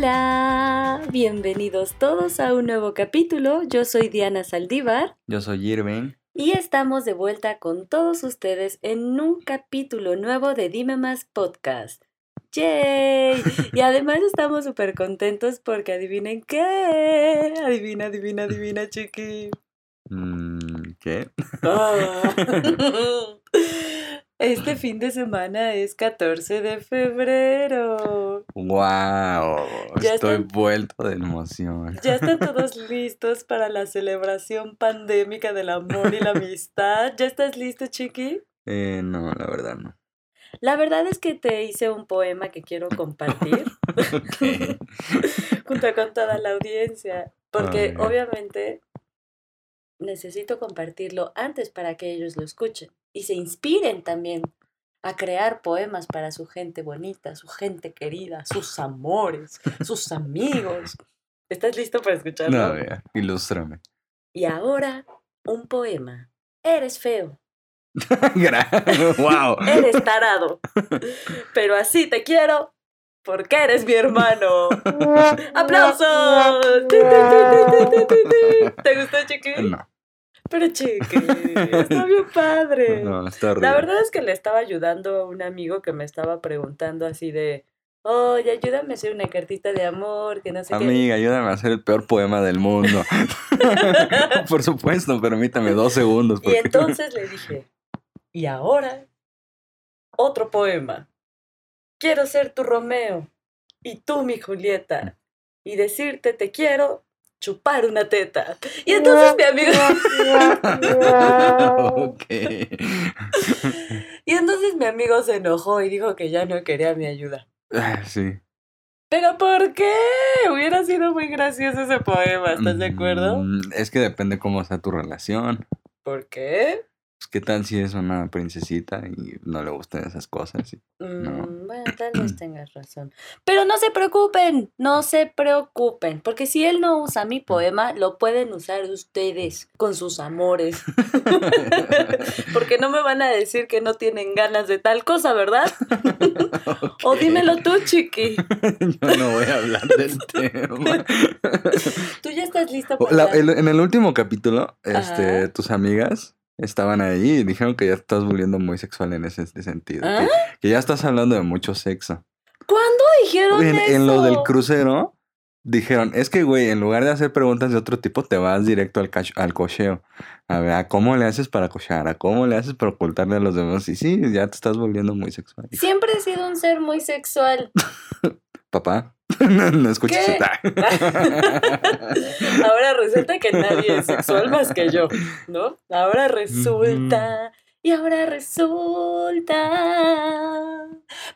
Hola, bienvenidos todos a un nuevo capítulo. Yo soy Diana Saldívar Yo soy Irving. y estamos de vuelta con todos ustedes en un capítulo nuevo de Dime Más Podcast. ¡Yay! Y además estamos súper contentos porque adivinen qué. Adivina, adivina, adivina, chiqui. Mm, ¿Qué? Ah. Este fin de semana es 14 de febrero. ¡Wow! Ya Estoy están- vuelto de emoción. ¿Ya están todos listos para la celebración pandémica del amor y la amistad? ¿Ya estás listo, chiqui? Eh, no, la verdad no. La verdad es que te hice un poema que quiero compartir junto con toda la audiencia, porque obviamente necesito compartirlo antes para que ellos lo escuchen y se inspiren también a crear poemas para su gente bonita, su gente querida, sus amores, sus amigos. ¿Estás listo para escucharlo? No, vea, ilústrame. Y ahora, un poema. Eres feo, ¡Wow! eres tarado, pero así te quiero porque eres mi hermano. ¡Aplausos! ¿Te gustó, Chiqui? No, Pero Chiqui, está bien padre. no, está horrible. La verdad es que le estaba ayudando a un amigo que me estaba preguntando así de, oye, ayúdame a hacer una cartita de amor, que no sé qué. Amiga, ayúdame a hacer el peor poema del mundo. Por supuesto, permítame dos segundos. Y entonces le dije, y ahora, otro poema. Quiero ser tu Romeo y tú mi Julieta y decirte te quiero chupar una teta. Y entonces mi amigo, y entonces mi amigo se enojó y dijo que ya no quería mi ayuda. Ah, Sí. ¿Pero por qué? Hubiera sido muy gracioso ese poema, ¿estás de acuerdo? Mm, Es que depende cómo sea tu relación. ¿Por qué? Pues, ¿Qué tal si es una princesita y no le gustan esas cosas? Y- No. Mm, bueno, tal vez tengas razón. Pero no se preocupen, no se preocupen, porque si él no usa mi poema, lo pueden usar ustedes con sus amores. porque no me van a decir que no tienen ganas de tal cosa, ¿verdad? O dímelo tú, chiqui. Yo no voy a hablar del tema. Tú ya estás listo O para... la- el- en el último capítulo, este, tus amigas estaban ahí y dijeron que ya estás volviendo muy sexual en ese sentido. que- ¿Ah? Que, ya estás hablando de mucho sexo. ¿Cuándo dijeron En, eso? en lo del crucero, dijeron, es que, güey, en lugar de hacer preguntas de otro tipo, te vas directo al, al cocheo. A ver, ¿a cómo le haces para cochear? ¿A cómo le haces para ocultarle a los demás? Y sí, ya te estás volviendo muy sexual. Siempre he sido un ser muy sexual. Papá, no, no escuches ¿Qué? esta. Ahora resulta que nadie es sexual más que yo, ¿no? Ahora resulta. Y ahora resulta.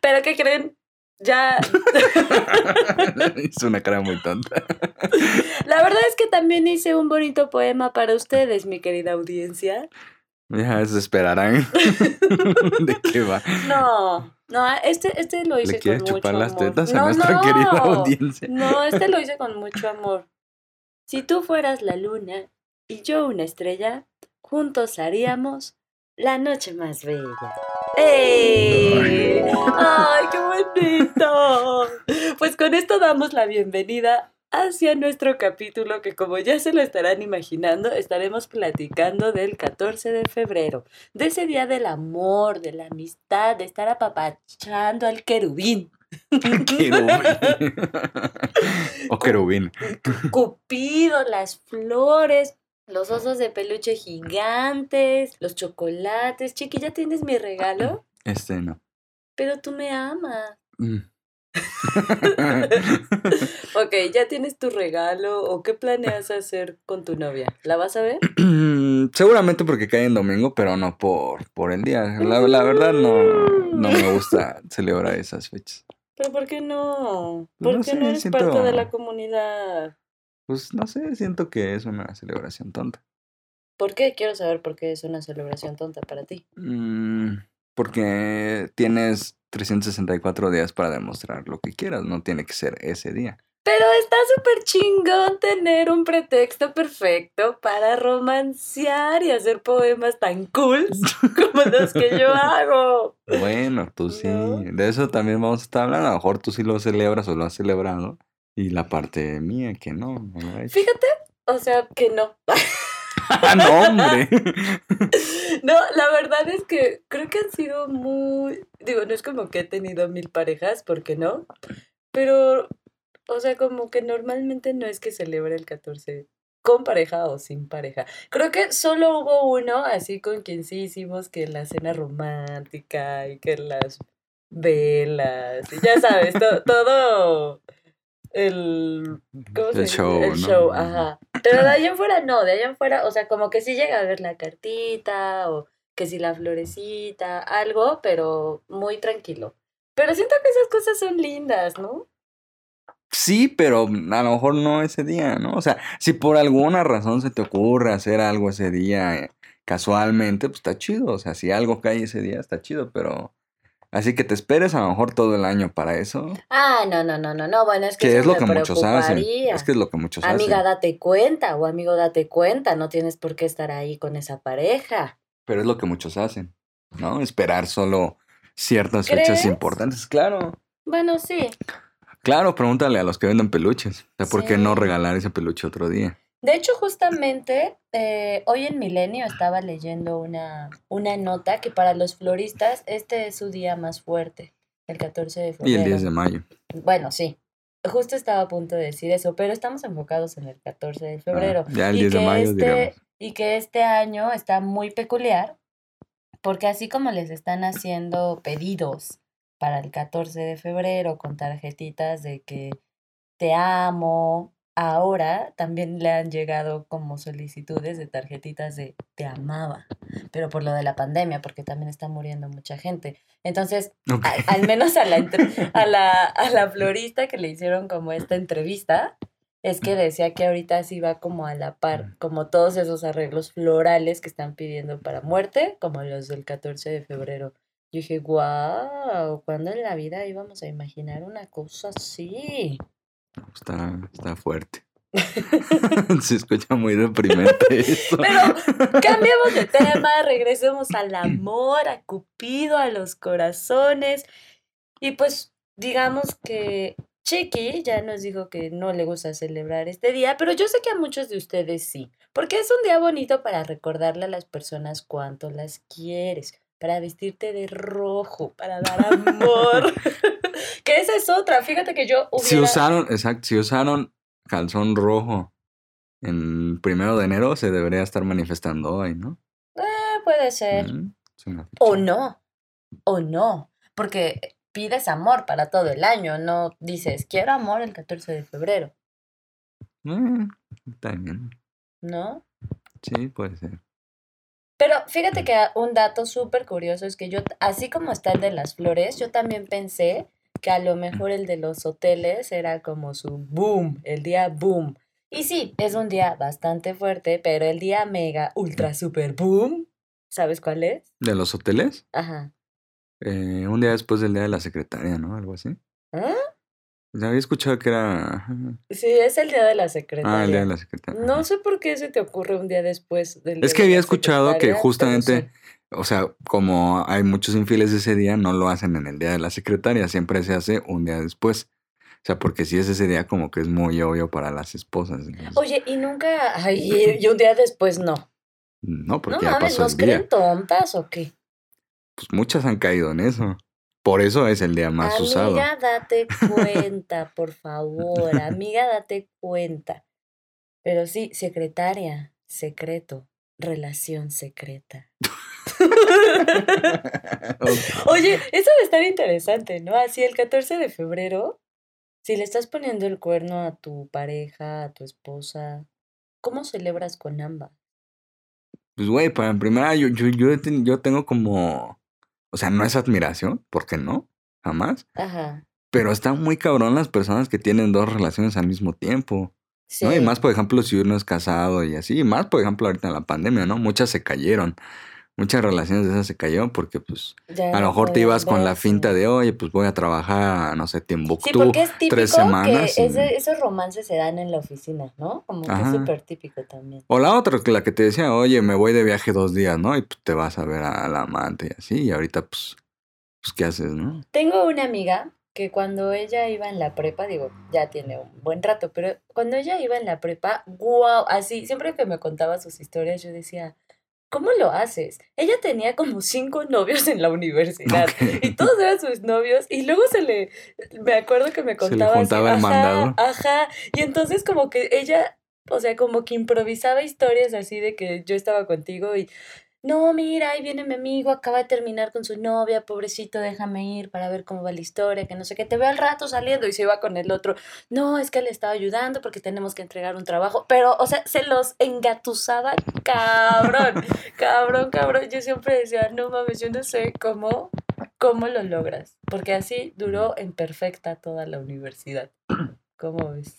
¿Pero qué creen? Ya. Hizo una cara muy tonta. La verdad es que también hice un bonito poema para ustedes, mi querida audiencia. Ya se esperarán. ¿De qué va? No, no, este, este lo hice ¿Le quieres con mucho chupar las amor. tetas a No, nuestra no. querida audiencia? No, este lo hice con mucho amor. Si tú fueras la luna y yo una estrella, juntos haríamos la noche más bella. ¡Ey! ¡Ay, qué bonito! Pues con esto damos la bienvenida hacia nuestro capítulo que como ya se lo estarán imaginando, estaremos platicando del 14 de febrero, de ese día del amor, de la amistad, de estar apapachando al querubín. Querubín. o querubín. Cupido, las flores, los osos de peluche gigantes, los chocolates. Chiqui, ¿ya tienes mi regalo? Este no. Pero tú me amas. Mm. Ok, ¿ya tienes tu regalo o qué planeas hacer con tu novia? ¿La vas a ver? Seguramente porque cae en domingo, pero no por, por el día. La, la verdad no, no me gusta celebrar esas fechas. ¿Pero por qué no? ¿Por No qué sé, no eres siento- parte de la comunidad? Pues no sé, siento que es una celebración tonta. ¿Por qué? Quiero saber por qué es una celebración tonta para ti. Mm, porque tienes 364 días para demostrar lo que quieras, no tiene que ser ese día. Pero está súper chingón tener un pretexto perfecto para romancear y hacer poemas tan cool como los que yo hago. Bueno, tú sí. No. De eso también vamos a estar hablando. A lo mejor tú sí lo celebras o lo has celebrado. Y la parte mía que no. Fíjate, o sea, que no. ¡Ah, no, hombre! No, la verdad es que creo que han sido muy. Digo, no es como que he tenido mil parejas, porque no. Pero, o sea, como que normalmente no es que celebre el 14 con pareja o sin pareja. Creo que solo hubo uno así con quien sí hicimos que la cena romántica y que las velas y ya sabes, to- todo el, ¿cómo El se dice? show, El ¿no? show, ajá. Pero de allá en fuera no, de allá en fuera, o sea, como que sí llega a ver la cartita o que si la florecita, algo, pero muy tranquilo. Pero siento que esas cosas son lindas, ¿no? Sí, pero a lo mejor no ese día, ¿no? O sea, si por alguna razón se te ocurre hacer algo ese día eh, casualmente, pues está chido. O sea, si algo cae ese día, está chido, pero... Así que te esperes a lo mejor todo el año para eso. Ah, no, no, no, no, no, bueno, es que, es lo que muchos hacen. Es que es lo que muchos Amiga, hacen. date cuenta, o amigo, date cuenta, no tienes por qué estar ahí con esa pareja. Pero es lo que muchos hacen, ¿no? Esperar solo ciertas fechas importantes. Claro. Bueno, sí. Claro, pregúntale a los que venden peluches. O sea, ¿por qué no regalar ese peluche otro día? De hecho, justamente eh, hoy en Milenio estaba leyendo una, una nota que para los floristas este es su día más fuerte, el 14 de Y febrero. el 10 de mayo. Bueno, sí. Justo estaba a punto de decir eso, pero estamos enfocados en el 14 de Ah, febrero. ya el y 10 de mayo este, y que este año está muy peculiar, porque así como les están haciendo pedidos para el 14 de febrero con tarjetitas de que te amo, ahora también le han llegado como solicitudes de tarjetitas de te amaba, pero por lo de la pandemia, porque también está muriendo mucha gente. Entonces, a- al menos a la, a, la, a la florista que le hicieron como esta entrevista, es que decía que ahorita sí va como a la par, como todos esos arreglos florales que están pidiendo para muerte, como los del 14 de febrero. Yo dije, wow, ¿cuándo en la vida íbamos a imaginar una cosa así? Está, está fuerte. Se escucha muy deprimente eso. Pero cambiemos de tema, regresemos al amor, a Cupido, a los corazones. Y pues digamos que Chiqui ya nos dijo que no le gusta celebrar este día, pero yo sé que a muchos de ustedes sí, porque es un día bonito para recordarle a las personas cuánto las quieres, para vestirte de rojo, para dar amor. que esa es otra, fíjate que yo Si usaron, exacto, si usaron calzón rojo en primero de enero, se debería estar manifestando hoy, ¿no? Eh, puede ser. Mm, O no, o no, porque pides amor para todo el año, no dices, quiero amor el 14 de febrero, está bien. ¿no? Sí, puede ser. Pero fíjate que un dato súper curioso es que yo, así como está el de las flores, yo también pensé que a lo mejor el de los hoteles era como su boom, el día boom. Y sí, es un día bastante fuerte, pero el día mega, ultra, super boom, ¿sabes cuál es? ¿De los hoteles? Ajá. Eh, un día después del día de la secretaria, ¿no? Algo así. ¿Ah? Ya había escuchado que era. Sí, es el día de la secretaria. Ah, el día de la secretaria. No sé por qué se te ocurre un día después del día Es que de había la escuchado que justamente, o sea, como hay muchos infieles ese día, no lo hacen en el día de la secretaria, siempre se hace un día después. O sea, porque si es ese día como que es muy obvio para las esposas. entonces, Oye, y nunca. Ay, y un día después no. no, No porque ya mames, pasó ¿nos el día. creen tontas o qué? Pues muchas han caído en eso. Por eso es el día más usado. Amiga, date cuenta, por favor. Amiga, date cuenta. Pero sí, secretaria, secreto, relación secreta. Oye, eso debe estar interesante, ¿no? Así el 14 de febrero, si le estás poniendo el cuerno a tu pareja, a tu esposa, ¿cómo celebras con ambas? Pues, güey, para en primera, yo, yo, yo, yo tengo como. O sea, no es admiración, porque no, jamás. Ajá. Pero están muy cabrón las personas que tienen dos relaciones al mismo tiempo. Sí. ¿no? Y más, por ejemplo, si uno es casado y así. Y más, por ejemplo, ahorita en la pandemia, ¿no? Muchas se cayeron. Muchas relaciones de esas se cayeron porque, pues, Ya a lo mejor te ibas con la finta de, oye, pues voy a trabajar, no sé, Sí, Timbuktu. porque es típico tres semanas que y- ese- esos romances se dan en la oficina, ¿no? Como que es súper típico también. O la otra, que la que te decía, oye, me voy de viaje dos días, ¿no? Y pues te vas a ver a la amante y así. Y ahorita, pues, pues ¿qué haces, no? Tengo una amiga que cuando ella iba en la prepa, digo, ya tiene un buen rato, pero cuando ella iba en la prepa, wow, así, siempre que me contaba sus historias, yo decía, ¿cómo lo haces? Ella tenía como cinco novios en la universidad y todos eran sus novios y luego se le, me acuerdo que me contaba. Se le juntaba el mandado. Ajá, y entonces como que ella, o sea, como que improvisaba historias así de que yo estaba contigo y no, mira, ahí viene mi amigo, acaba de terminar con su novia, pobrecito, déjame ir para ver cómo va la historia, que no sé qué, te veo al rato saliendo y se iba con el otro, no, es que le estaba ayudando porque tenemos que entregar un trabajo, pero, o sea, se los engatusaba cabrón, cabrón, cabrón, yo siempre decía, no mames, yo no sé cómo, cómo lo logras, porque así duró en perfecta toda la universidad. ¿Cómo ves?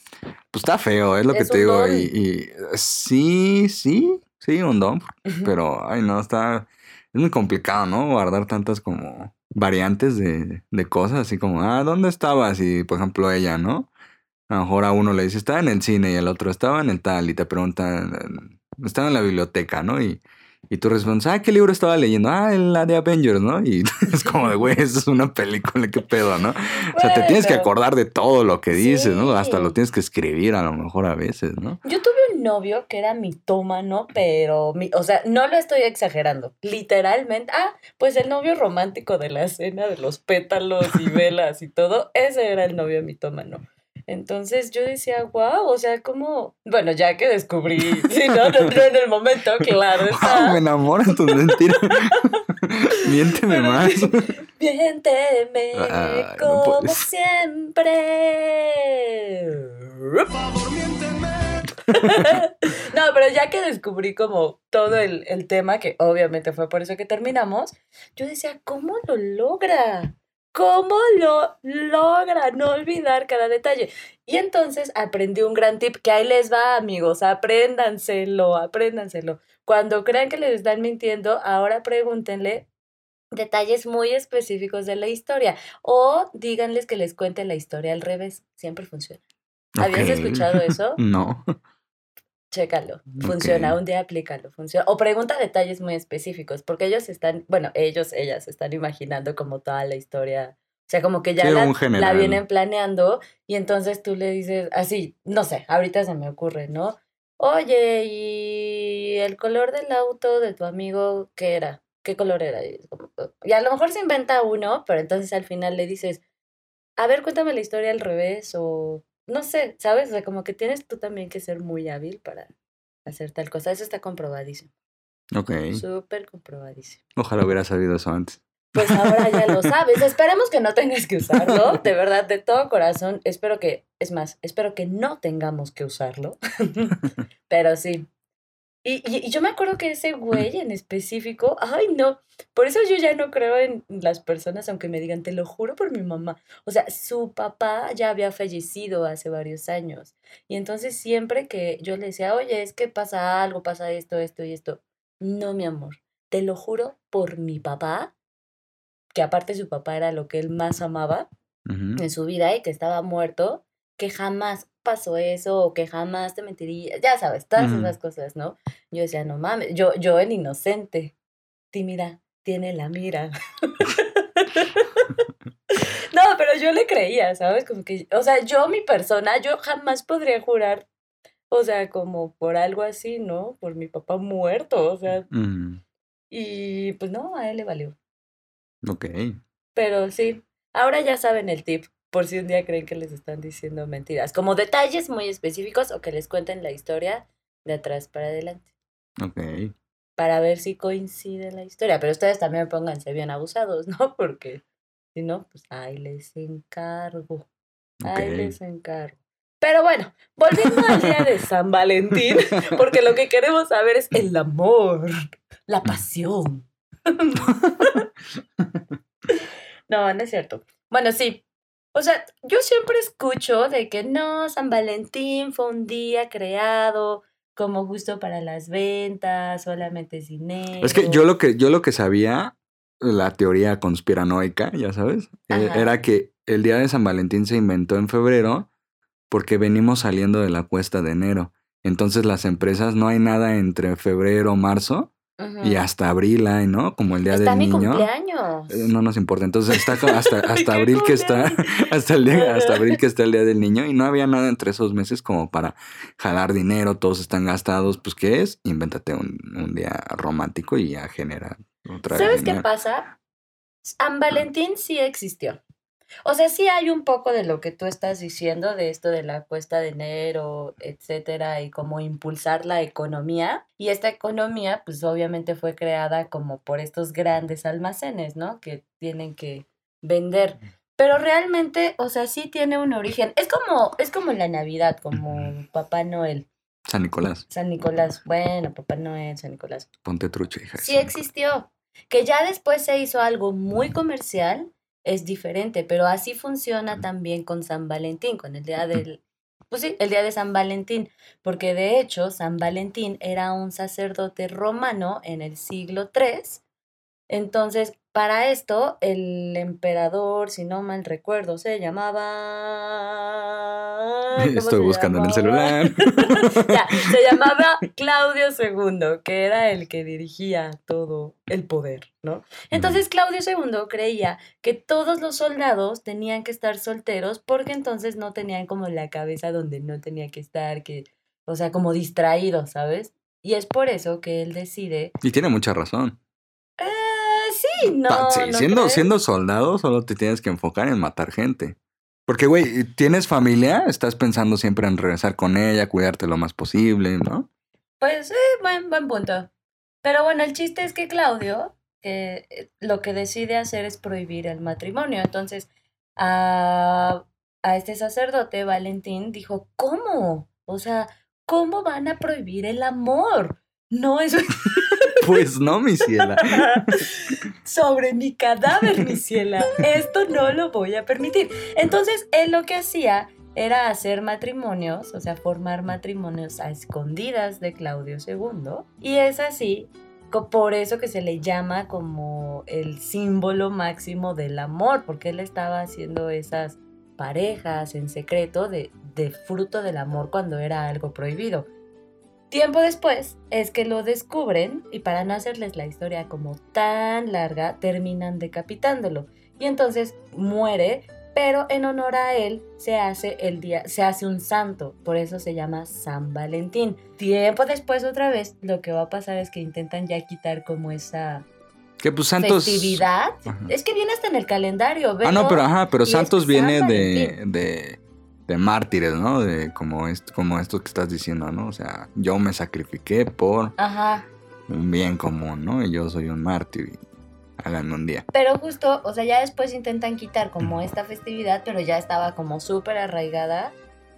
Pues está feo, es lo que te digo. Y, y, sí, sí, Sí, un don, pero, ay, no, está, es muy complicado, ¿no? Guardar tantas como variantes de, de cosas, así como, ah, ¿dónde estabas? Y, por ejemplo, ella, ¿no? A lo mejor a uno le dice, estaba en el cine y el otro estaba en el tal y te preguntan, estaba en la biblioteca, ¿no? Y, y tú respondes, ah, ¿qué libro estaba leyendo? Ah, la de Avengers, ¿no? Y es como de, güey, eso es una película, qué pedo, ¿no? O sea, te tienes que acordar de todo lo que dices, ¿no? Hasta lo tienes que escribir a lo mejor a veces, ¿no? Yo tuve un novio que era mitómano, pero, mi, o sea, no lo estoy exagerando, literalmente. Ah, pues el novio romántico de la escena de los pétalos y velas y todo, ese era el novio mitómano. Entonces yo decía, wow, o sea, como, bueno, ya que descubrí, sí, no, no, en el momento, claro. Está. me enamoran tus mentiras. Miénteme más. Miénteme como siempre. Por favor, miénteme. no, pero ya que descubrí como todo el, el tema, que obviamente fue por eso que terminamos, yo decía, ¿cómo lo logra? ¿Cómo lo logra no olvidar cada detalle? Y entonces aprendí un gran tip que ahí les va, amigos, apréndanselo, apréndanselo. Cuando crean que les están mintiendo, ahora pregúntenle detalles muy específicos de la historia o díganles que les cuente la historia al revés, siempre funciona. ¿Habías escuchado eso? No. Chécalo, funciona, un día aplícalo, funciona. O pregunta detalles muy específicos, porque ellos están, bueno, ellos, ellas están imaginando como toda la historia, o sea, como que ya la, vienen planeando y entonces tú le dices, así, no sé, ahorita se me ocurre, ¿no? Oye, ¿y el color del auto de tu amigo qué era? ¿Qué color era? Y a lo mejor se inventa uno, pero entonces al final le dices, a ver, cuéntame la historia al revés o no sé, ¿sabes? O sea, como que tienes tú también que ser muy hábil para hacer tal cosa. Eso está comprobadísimo. Ok. Súper comprobadísimo. Ojalá hubiera sabido eso antes. Pues ahora ya lo sabes. Esperemos que no tengas que usarlo. De verdad, de todo corazón. Espero que, es más, espero que no tengamos que usarlo. Pero sí, y, y, yo me acuerdo que ese güey en específico, ay no, por eso yo ya no creo en las personas, aunque me digan, te lo juro por mi mamá. O sea, su papá ya había fallecido hace varios años. Y entonces siempre que yo le decía, oye, es que pasa algo, pasa esto, esto y esto. No, mi amor, te lo juro por mi papá, que aparte su papá era lo que él más amaba en su vida y que estaba muerto, que jamás pasó eso o que jamás te mentiría, ya sabes, todas esas cosas, ¿no? Yo decía, no mames, yo, yo el inocente, tímida, tiene la mira. no, pero yo le creía, ¿sabes? Como que, o sea, yo mi persona, yo jamás podría jurar, o sea, como por algo así, ¿no? Por mi papá muerto, o sea. Y pues no, a él le valió. Ok. Pero sí, ahora ya saben el tip por si un día creen que les están diciendo mentiras, como detalles muy específicos o que les cuenten la historia de atrás para adelante. Ok. Para ver si coincide la historia, pero ustedes también pónganse bien abusados, ¿no? Porque si no, pues ahí les encargo. Ahí les encargo. Pero bueno, volviendo al día de San Valentín, porque lo que queremos saber es el amor, la pasión. no, no es cierto. Bueno, sí, o sea, yo siempre escucho de que no, San Valentín fue un día creado como justo para las ventas, solamente es dinero. Es que yo lo que, yo lo que sabía, la teoría conspiranoica, ya sabes, eh, era que el día de San Valentín se inventó en febrero porque venimos saliendo de la cuesta de enero. Entonces las empresas no hay nada entre febrero, marzo Y hasta abril hay, ¿no? Como el día Está del mi niño. cumpleaños. Eh, No nos importa. Entonces está hasta, hasta ¿Qué abril que está, hasta el día, hasta abril que está el día del niño y no había nada entre esos meses como para jalar dinero, todos están gastados, pues ¿qué es? Invéntate un, un día romántico y ya genera otra ¿Sabes qué pasa? San Valentín sí existió. O sea, sí hay un poco de lo que tú estás diciendo, de esto de la cuesta de enero, etcétera, y cómo impulsar la economía. Y esta economía, pues obviamente fue creada como por estos grandes almacenes, ¿no? Que tienen que vender. Pero realmente, o sea, sí tiene un origen. Es como, es como la Navidad, como Papá Noel, San Nicolás, San Nicolás. Bueno, Papá Noel, San Nicolás ponte trucha, hija. sí existió. Que ya después se hizo algo muy comercial, es diferente, pero así funciona también con San Valentín, con el día del, pues sí, el día de San Valentín, porque de hecho San Valentín era un sacerdote romano en el siglo III. Entonces, para esto, el emperador, si no mal recuerdo, se llamaba... ¿cómo Estoy se buscando en el celular. Ya, se llamaba Claudio II, que era el que dirigía todo el poder, ¿no? Entonces Claudio II creía que todos los soldados tenían que estar solteros porque entonces no tenían como la cabeza donde no tenía que estar, que, o sea, como distraídos, ¿sabes? Y es por eso que él decide, Y tiene mucha razón. Eh, no, sí, ¿no siendo, crees? siendo soldado, solo te tienes que enfocar en matar gente. Porque, güey, tienes familia, estás pensando siempre en regresar con ella, cuidarte lo más posible, ¿no? Pues sí, buen, buen punto. Pero bueno, el chiste es que Claudio eh, lo que decide hacer es prohibir el matrimonio. Entonces, a, a este sacerdote, Valentín, dijo, ¿cómo? O sea, ¿cómo van a prohibir el amor? No es Pues no, mi ciela. sobre mi cadáver, mi ciela. Esto no lo voy a permitir. Entonces, él lo que hacía era hacer matrimonios, o sea, formar matrimonios a escondidas de Claudio II. Y es así, por eso que se le llama como el símbolo máximo del amor, porque él estaba haciendo esas parejas en secreto de, de fruto del amor cuando era algo prohibido. Tiempo después es que lo descubren y para no hacerles la historia como tan larga, terminan decapitándolo. Y entonces muere, pero en honor a él se hace el día, se hace un santo, por eso se llama San Valentín. Tiempo después otra vez lo que va a pasar es que intentan ya quitar como esa Que pues Santos. festividad. Ajá. Es que viene hasta en el calendario, Ah, no, pero ajá, pero es Santos San viene de, de, de mártires, ¿no? De como esto, como esto que estás diciendo, ¿no? O sea, yo me sacrifiqué por Ajá. un bien común, ¿no? Y yo soy un mártir y háganme un día. Pero justo, o sea, ya después intentan quitar como esta festividad, pero ya estaba como súper arraigada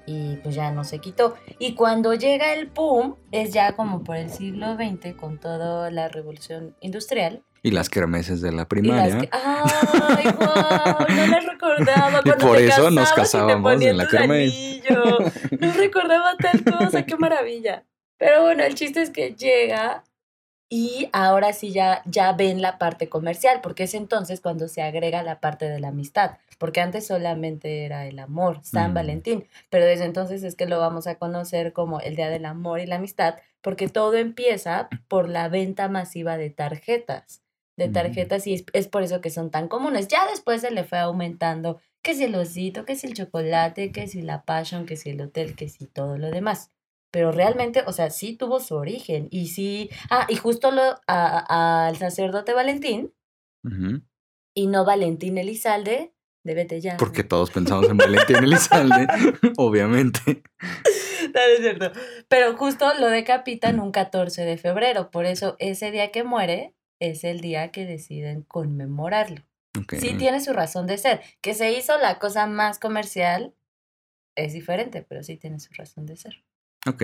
y pues ya no se quitó. Y cuando llega el PUM, es ya como por el siglo XX con toda la revolución industrial. Y las kermeses de la Y primaria. que, ¡Ay, wow! No las recordaba. Y Cuando por te eso nos y casábamos en la anillos. No recordaba tal cosa, qué maravilla. Pero bueno, el chiste es que llega y ahora sí ya, ya ven la parte comercial, porque es entonces cuando se agrega la parte de la amistad, porque antes solamente era el amor, San Mm. Valentín, pero desde entonces es que lo vamos a conocer como el Día del Amor y la Amistad, porque todo empieza por la venta masiva de tarjetas, de Mm. tarjetas, y es, es por eso que son tan comunes. Ya después se le fue aumentando, que si el osito, que si el chocolate, que si la passion, que si el hotel, que si todo lo demás pero realmente, o sea, sí tuvo su origen y sí, ah, y justo lo a- a- al sacerdote Valentín y no Valentín Elizalde, de vete ya. Porque todos pensamos en Valentín Elizalde, obviamente. No, no es cierto. Pero justo lo decapitan un 14 de febrero, por eso ese día que muere es el día que deciden conmemorarlo. Sí tiene su razón de ser, que se hizo la cosa más comercial es diferente, pero sí tiene su razón de ser. Ok,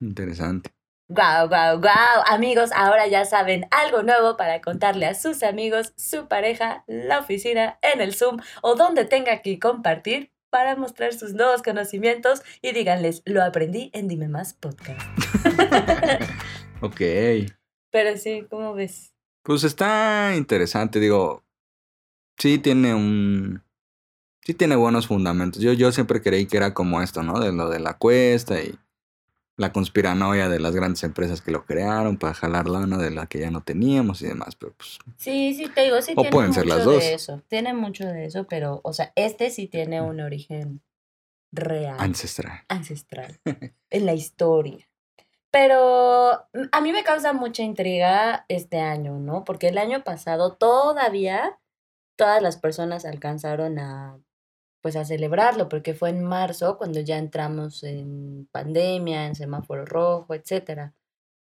interesante. Guau, guau, guau. Amigos, ahora ya saben algo nuevo para contarle a sus amigos, su pareja, la oficina, en el Zoom o donde tenga que compartir para mostrar sus nuevos conocimientos y díganles, lo aprendí en Dime Más Podcast. Ok. Pero sí, ¿cómo ves? Pues está interesante, digo. Sí tiene un. Sí tiene buenos fundamentos. Yo, yo siempre creí que era como esto, ¿no? De lo de la cuesta y. la conspiranoia de las grandes empresas que lo crearon para jalar lana de la que ya no teníamos y demás, pero pues Sí, sí, te digo, sí O tiene pueden ser mucho las dos. de eso. Tiene mucho de eso, pero, o sea, este sí tiene un origen real, ancestral. ancestral, en la historia. Pero mm, a mí me causa mucha intriga este año, ¿no? Porque el año pasado todavía todas las personas alcanzaron a, pues, a celebrarlo, porque fue en marzo cuando ya entramos en pandemia, en semáforo rojo, etcétera.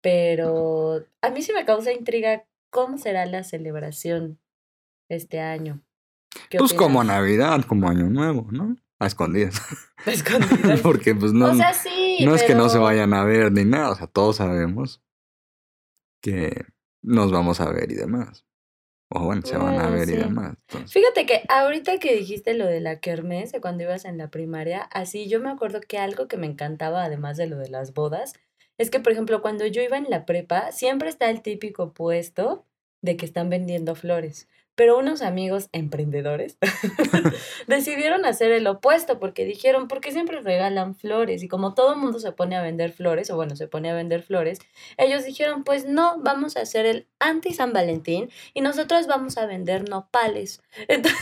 Pero a mí sí me causa intriga cómo será la celebración este año. ¿Qué Pues como opinas? Navidad, como Año Nuevo, ¿no? A escondidas. Escondidas. Porque pues no, o sea, sí, no es que no se vayan a ver ni nada, o sea, todos sabemos que nos vamos a ver y demás. O bueno, se van a Bueno, ver y demás. entonces. Fíjate que ahorita que dijiste lo de la kermés, de cuando ibas en la primaria, así yo me acuerdo que algo que me encantaba, además de lo de las bodas, es que, por ejemplo, cuando yo iba en la prepa, siempre está el típico puesto de que están vendiendo flores. Pero unos amigos emprendedores decidieron hacer el opuesto porque dijeron, ¿por qué siempre regalan flores? Y como todo el mundo se pone a vender flores, o bueno, se pone a vender flores, ellos dijeron, pues no, vamos a hacer el anti San Valentín y nosotros vamos a vender nopales. Entonces,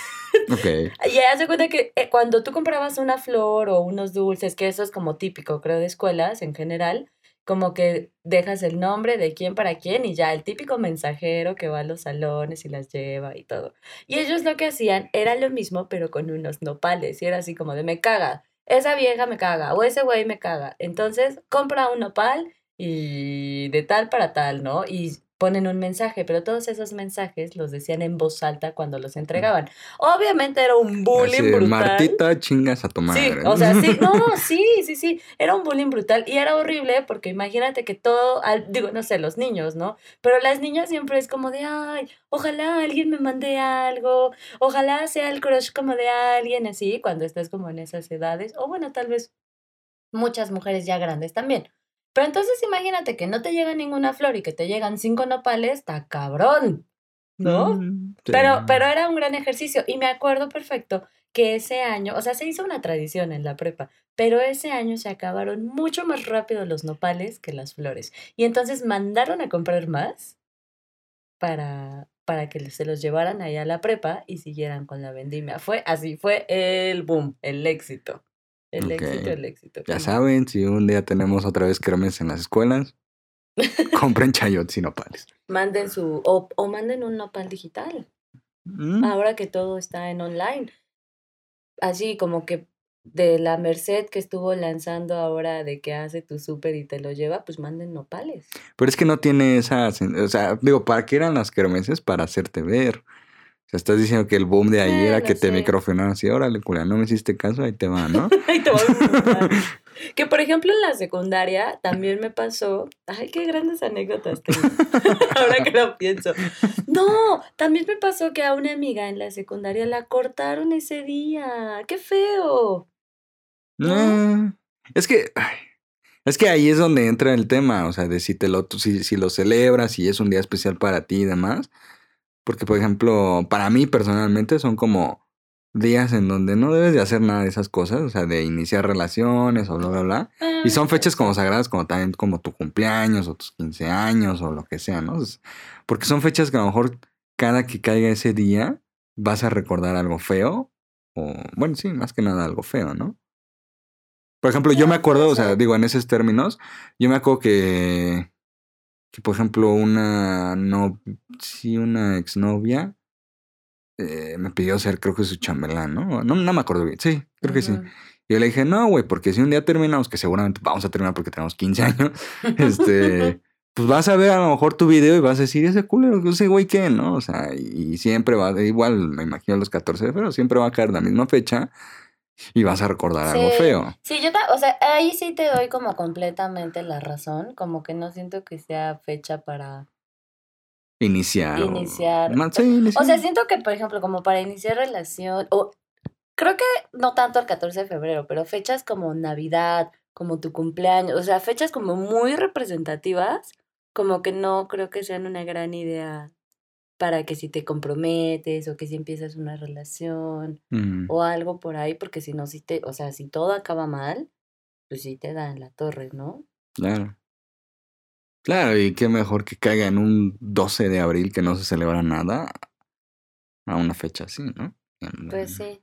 Ok. y haz de cuenta que eh, cuando tú comprabas una flor o unos dulces, que eso es como típico, creo, de escuelas en general, como que dejas el nombre de quién para quién y ya el típico mensajero que va a los salones y las lleva y todo. Y ellos lo que hacían era lo mismo, pero con unos nopales. Y era así como de me caga, esa vieja me caga o ese güey me caga. Entonces compra un nopal y de tal para tal, ¿no? Y ponen un mensaje, pero todos esos mensajes los decían en voz alta cuando los entregaban. Obviamente era un bullying Así brutal. Martita, chingas a tu madre. Sí, o sea, sí, no, sí, sí, sí, era un bullying brutal y era horrible porque imagínate que todo, al- digo, no sé, los niños, ¿no? Pero las niñas siempre es como de, ay, ojalá alguien me mande algo, ojalá sea el crush como de alguien, así, cuando estás como en esas edades, o bueno, tal vez muchas mujeres ya grandes también. Pero entonces imagínate que no te llega ninguna flor y que te llegan cinco nopales, está cabrón, ¿no? Mm, sí. Pero, pero era un gran ejercicio y me acuerdo perfecto que ese año, o sea, se hizo una tradición en la prepa, pero ese año se acabaron mucho más rápido los nopales que las flores. Y entonces mandaron a comprar más para, para que se los llevaran allá a la prepa y siguieran con la vendimia. Fue así, fue el boom, el éxito. El éxito, el éxito. Ya saben, si un día tenemos otra vez kermes en las escuelas, compren chayotes y nopales. Manden su, o, o manden un nopal digital. Mm, ahora que todo está en online. Así como que de la Merced que estuvo lanzando ahora de que hace tu súper y te lo lleva, pues manden nopales. Pero es que no tiene esa... O sea, digo, ¿para qué eran las kermeses? Para hacerte ver. O sea, estás diciendo que el boom de ahí era que te sí. microfonaron así, órale, culia, no me hiciste caso, ahí te va, ¿no? Ay, te voy a contar. que por ejemplo en la secundaria también me pasó, ay, qué grandes anécdotas tengo. ahora que lo pienso. No, también me pasó que a una amiga en la secundaria la cortaron ese día. Qué feo. ¿No? Eh, es que... ay, es que ahí es donde entra el tema, o sea, de si te lo, si, si lo celebras, si es un día especial para ti y demás. Porque, por ejemplo, para mí personalmente son como días en donde no debes de hacer nada de esas cosas, o sea, de iniciar relaciones o bla, bla, bla. Y son fechas como sagradas, como también como tu cumpleaños o tus 15 años o lo que sea, ¿no? Porque son fechas que a lo mejor cada que caiga ese día vas a recordar algo feo o, bueno, sí, más que nada algo feo, ¿no? Por ejemplo, yo me Ah, acuerdo, o sea, digo, en esos términos, yo me acuerdo que, que por ejemplo, una no, sí, una exnovia eh, me pidió ser, creo que su chambelán, ¿no? No, no me acuerdo bien, sí, creo que sí. Y yo le dije, no, güey, porque si un día terminamos, que seguramente vamos a terminar porque tenemos 15 años, este, pues vas a ver a lo mejor tu video y vas a decir, ese culero, ese güey, ¿qué? ¿No? O sea, y, y siempre va, igual me imagino los 14 de febrero, siempre va a caer la misma fecha y vas a recordar algo feo. sí, yo, o sea, ahí sí te doy como completamente la razón, como que no siento que sea fecha para Iniciar. iniciar. Sí, iniciar. O sea, siento que, por ejemplo, como para iniciar relación, o creo que no tanto el 14 de febrero, pero fechas como Navidad, como tu cumpleaños, o sea, fechas como muy representativas, como que no creo que sean una gran idea para que si te comprometes o que si empiezas una relación Mm. o algo por ahí, porque si no, si te, o sea, si todo acaba mal, pues sí te dan la torre, ¿no? Claro. Claro, y qué mejor que caiga en un 12 de abril que no se celebra nada a una fecha así, ¿no? En- Pues sí.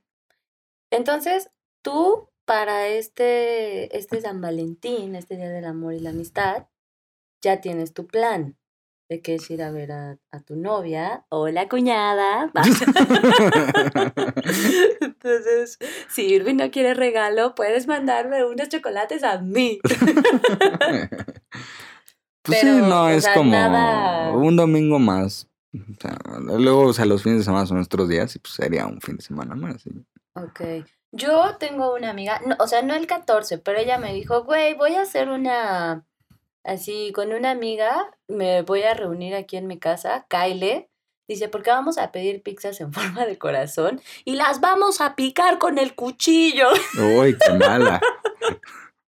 Entonces, tú para este, este San Valentín, este Día del Amor y la Amistad, ya tienes tu plan de que es ir a ver a, a tu novia o la cuñada. Entonces, si Irving no quiere regalo, puedes mandarme unos chocolates a mí. Pues sí, no, es sea, como nada- un domingo más. O sea, luego, o sea, los fines de semana son nuestros días y pues sería un fin de semana más. sí. Ok. Yo tengo una amiga, no, o sea, no el 14, pero ella me dijo, güey, voy a hacer una, así, con una amiga, me voy a reunir aquí en mi casa, Kyle. Dice, porque vamos a pedir pizzas en forma de corazón y las vamos a picar con el cuchillo. Uy, qué mala.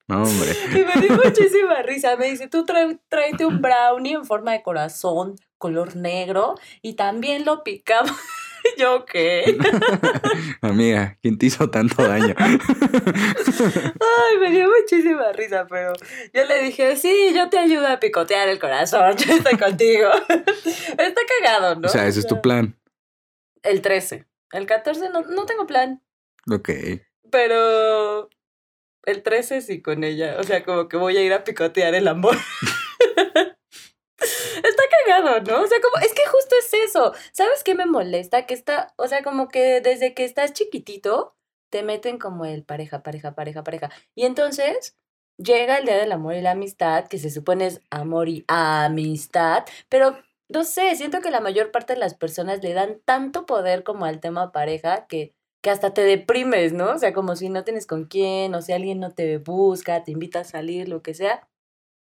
No, hombre. Y me dio muchísima risa. Me dice, tú tráete un brownie en forma de corazón, color negro, y también lo picamos. Yo, ¿qué? Amiga, ¿quién te hizo tanto daño? Ay, me dio muchísima risa, pero yo le dije, sí, yo te ayudo a picotear el corazón, yo estoy contigo. Está cagado, ¿no? O sea, ese es tu plan. El 13. El 14 no, no tengo plan, Ok. pero el 13 sí con ella. O sea, como que voy a ir a picotear el amor. Cagado, ¿no? O sea, como, es que justo es eso. ¿Sabes qué me molesta? Que está, o sea, como que desde que estás chiquitito, te meten como el pareja, pareja, pareja, pareja. Y entonces llega el Día del Amor y la Amistad, que se supone es amor y amistad, pero no sé, siento que la mayor parte de las personas le dan tanto poder como al tema pareja que, que hasta te deprimes, ¿no? O sea, como si no tienes con quién, o si alguien no te busca, te invita a salir, lo que sea.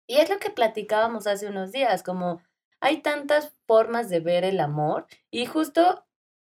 Y es lo que platicábamos hace unos días, como hay tantas formas de ver el amor y justo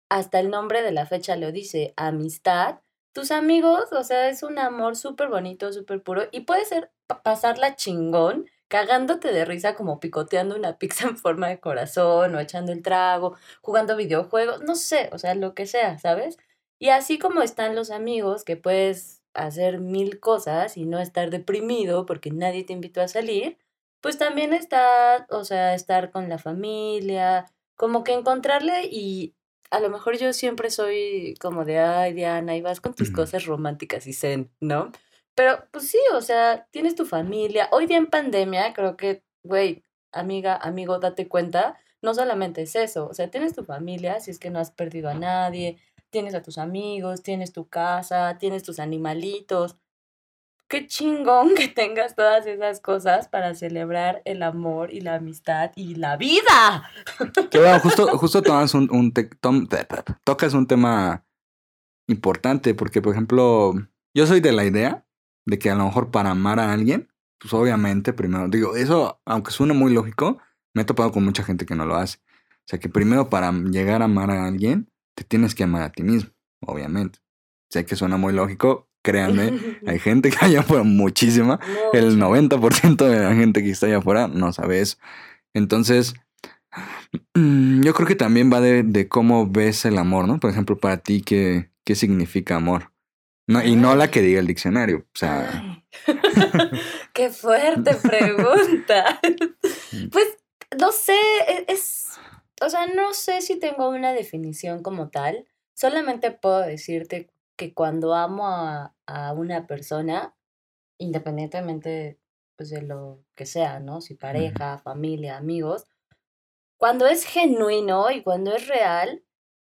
hasta el nombre de la fecha lo dice, amistad. Tus amigos, o sea, es un amor súper bonito, súper puro y puede ser pa- pasarla chingón, cagándote de risa como picoteando una pizza en forma de corazón o echando el trago, jugando videojuegos, no sé, o sea, lo que sea, ¿sabes? Y así como están los amigos que puedes hacer mil cosas y no estar deprimido porque nadie te invitó a salir, pues también está, o sea, estar con la familia, como que encontrarle y a lo mejor yo siempre soy como de, ay, Diana, y vas con tus cosas románticas y zen, ¿no? Pero pues sí, o sea, tienes tu familia. Hoy día en pandemia, creo que, güey, amiga, amigo, date cuenta, no solamente es eso, o sea, tienes tu familia, si es que no has perdido a nadie, tienes a tus amigos, tienes tu casa, tienes tus animalitos. Qué chingón que tengas todas esas cosas para celebrar el amor y la amistad y la vida. Que bueno, justo, tomas un, tocas un tema importante, porque, por ejemplo, yo soy de la idea de que a lo mejor para amar a alguien, pues obviamente primero, digo, eso, aunque suene muy lógico, me he topado con mucha gente que no lo hace. O sea que primero para llegar a amar a alguien, te tienes que amar a ti mismo, obviamente. Sé que suena muy lógico, créanme, hay gente que allá afuera, muchísima, el Mucho. 90% de la gente que está allá afuera no sabe eso. Entonces, mm, yo creo que también va de, de cómo ves el amor, ¿no? Por ejemplo, para ti, ¿qué, qué significa amor? No, y no la que diga el diccionario. O sea. Qué fuerte pregunta. Pues no sé, e- es, o sea, no sé si tengo una definición como tal. Solamente puedo decirte que cuando amo a, a una persona, independientemente pues, de lo que sea, ¿no? Si pareja, familia, amigos, cuando es genuino y cuando es real,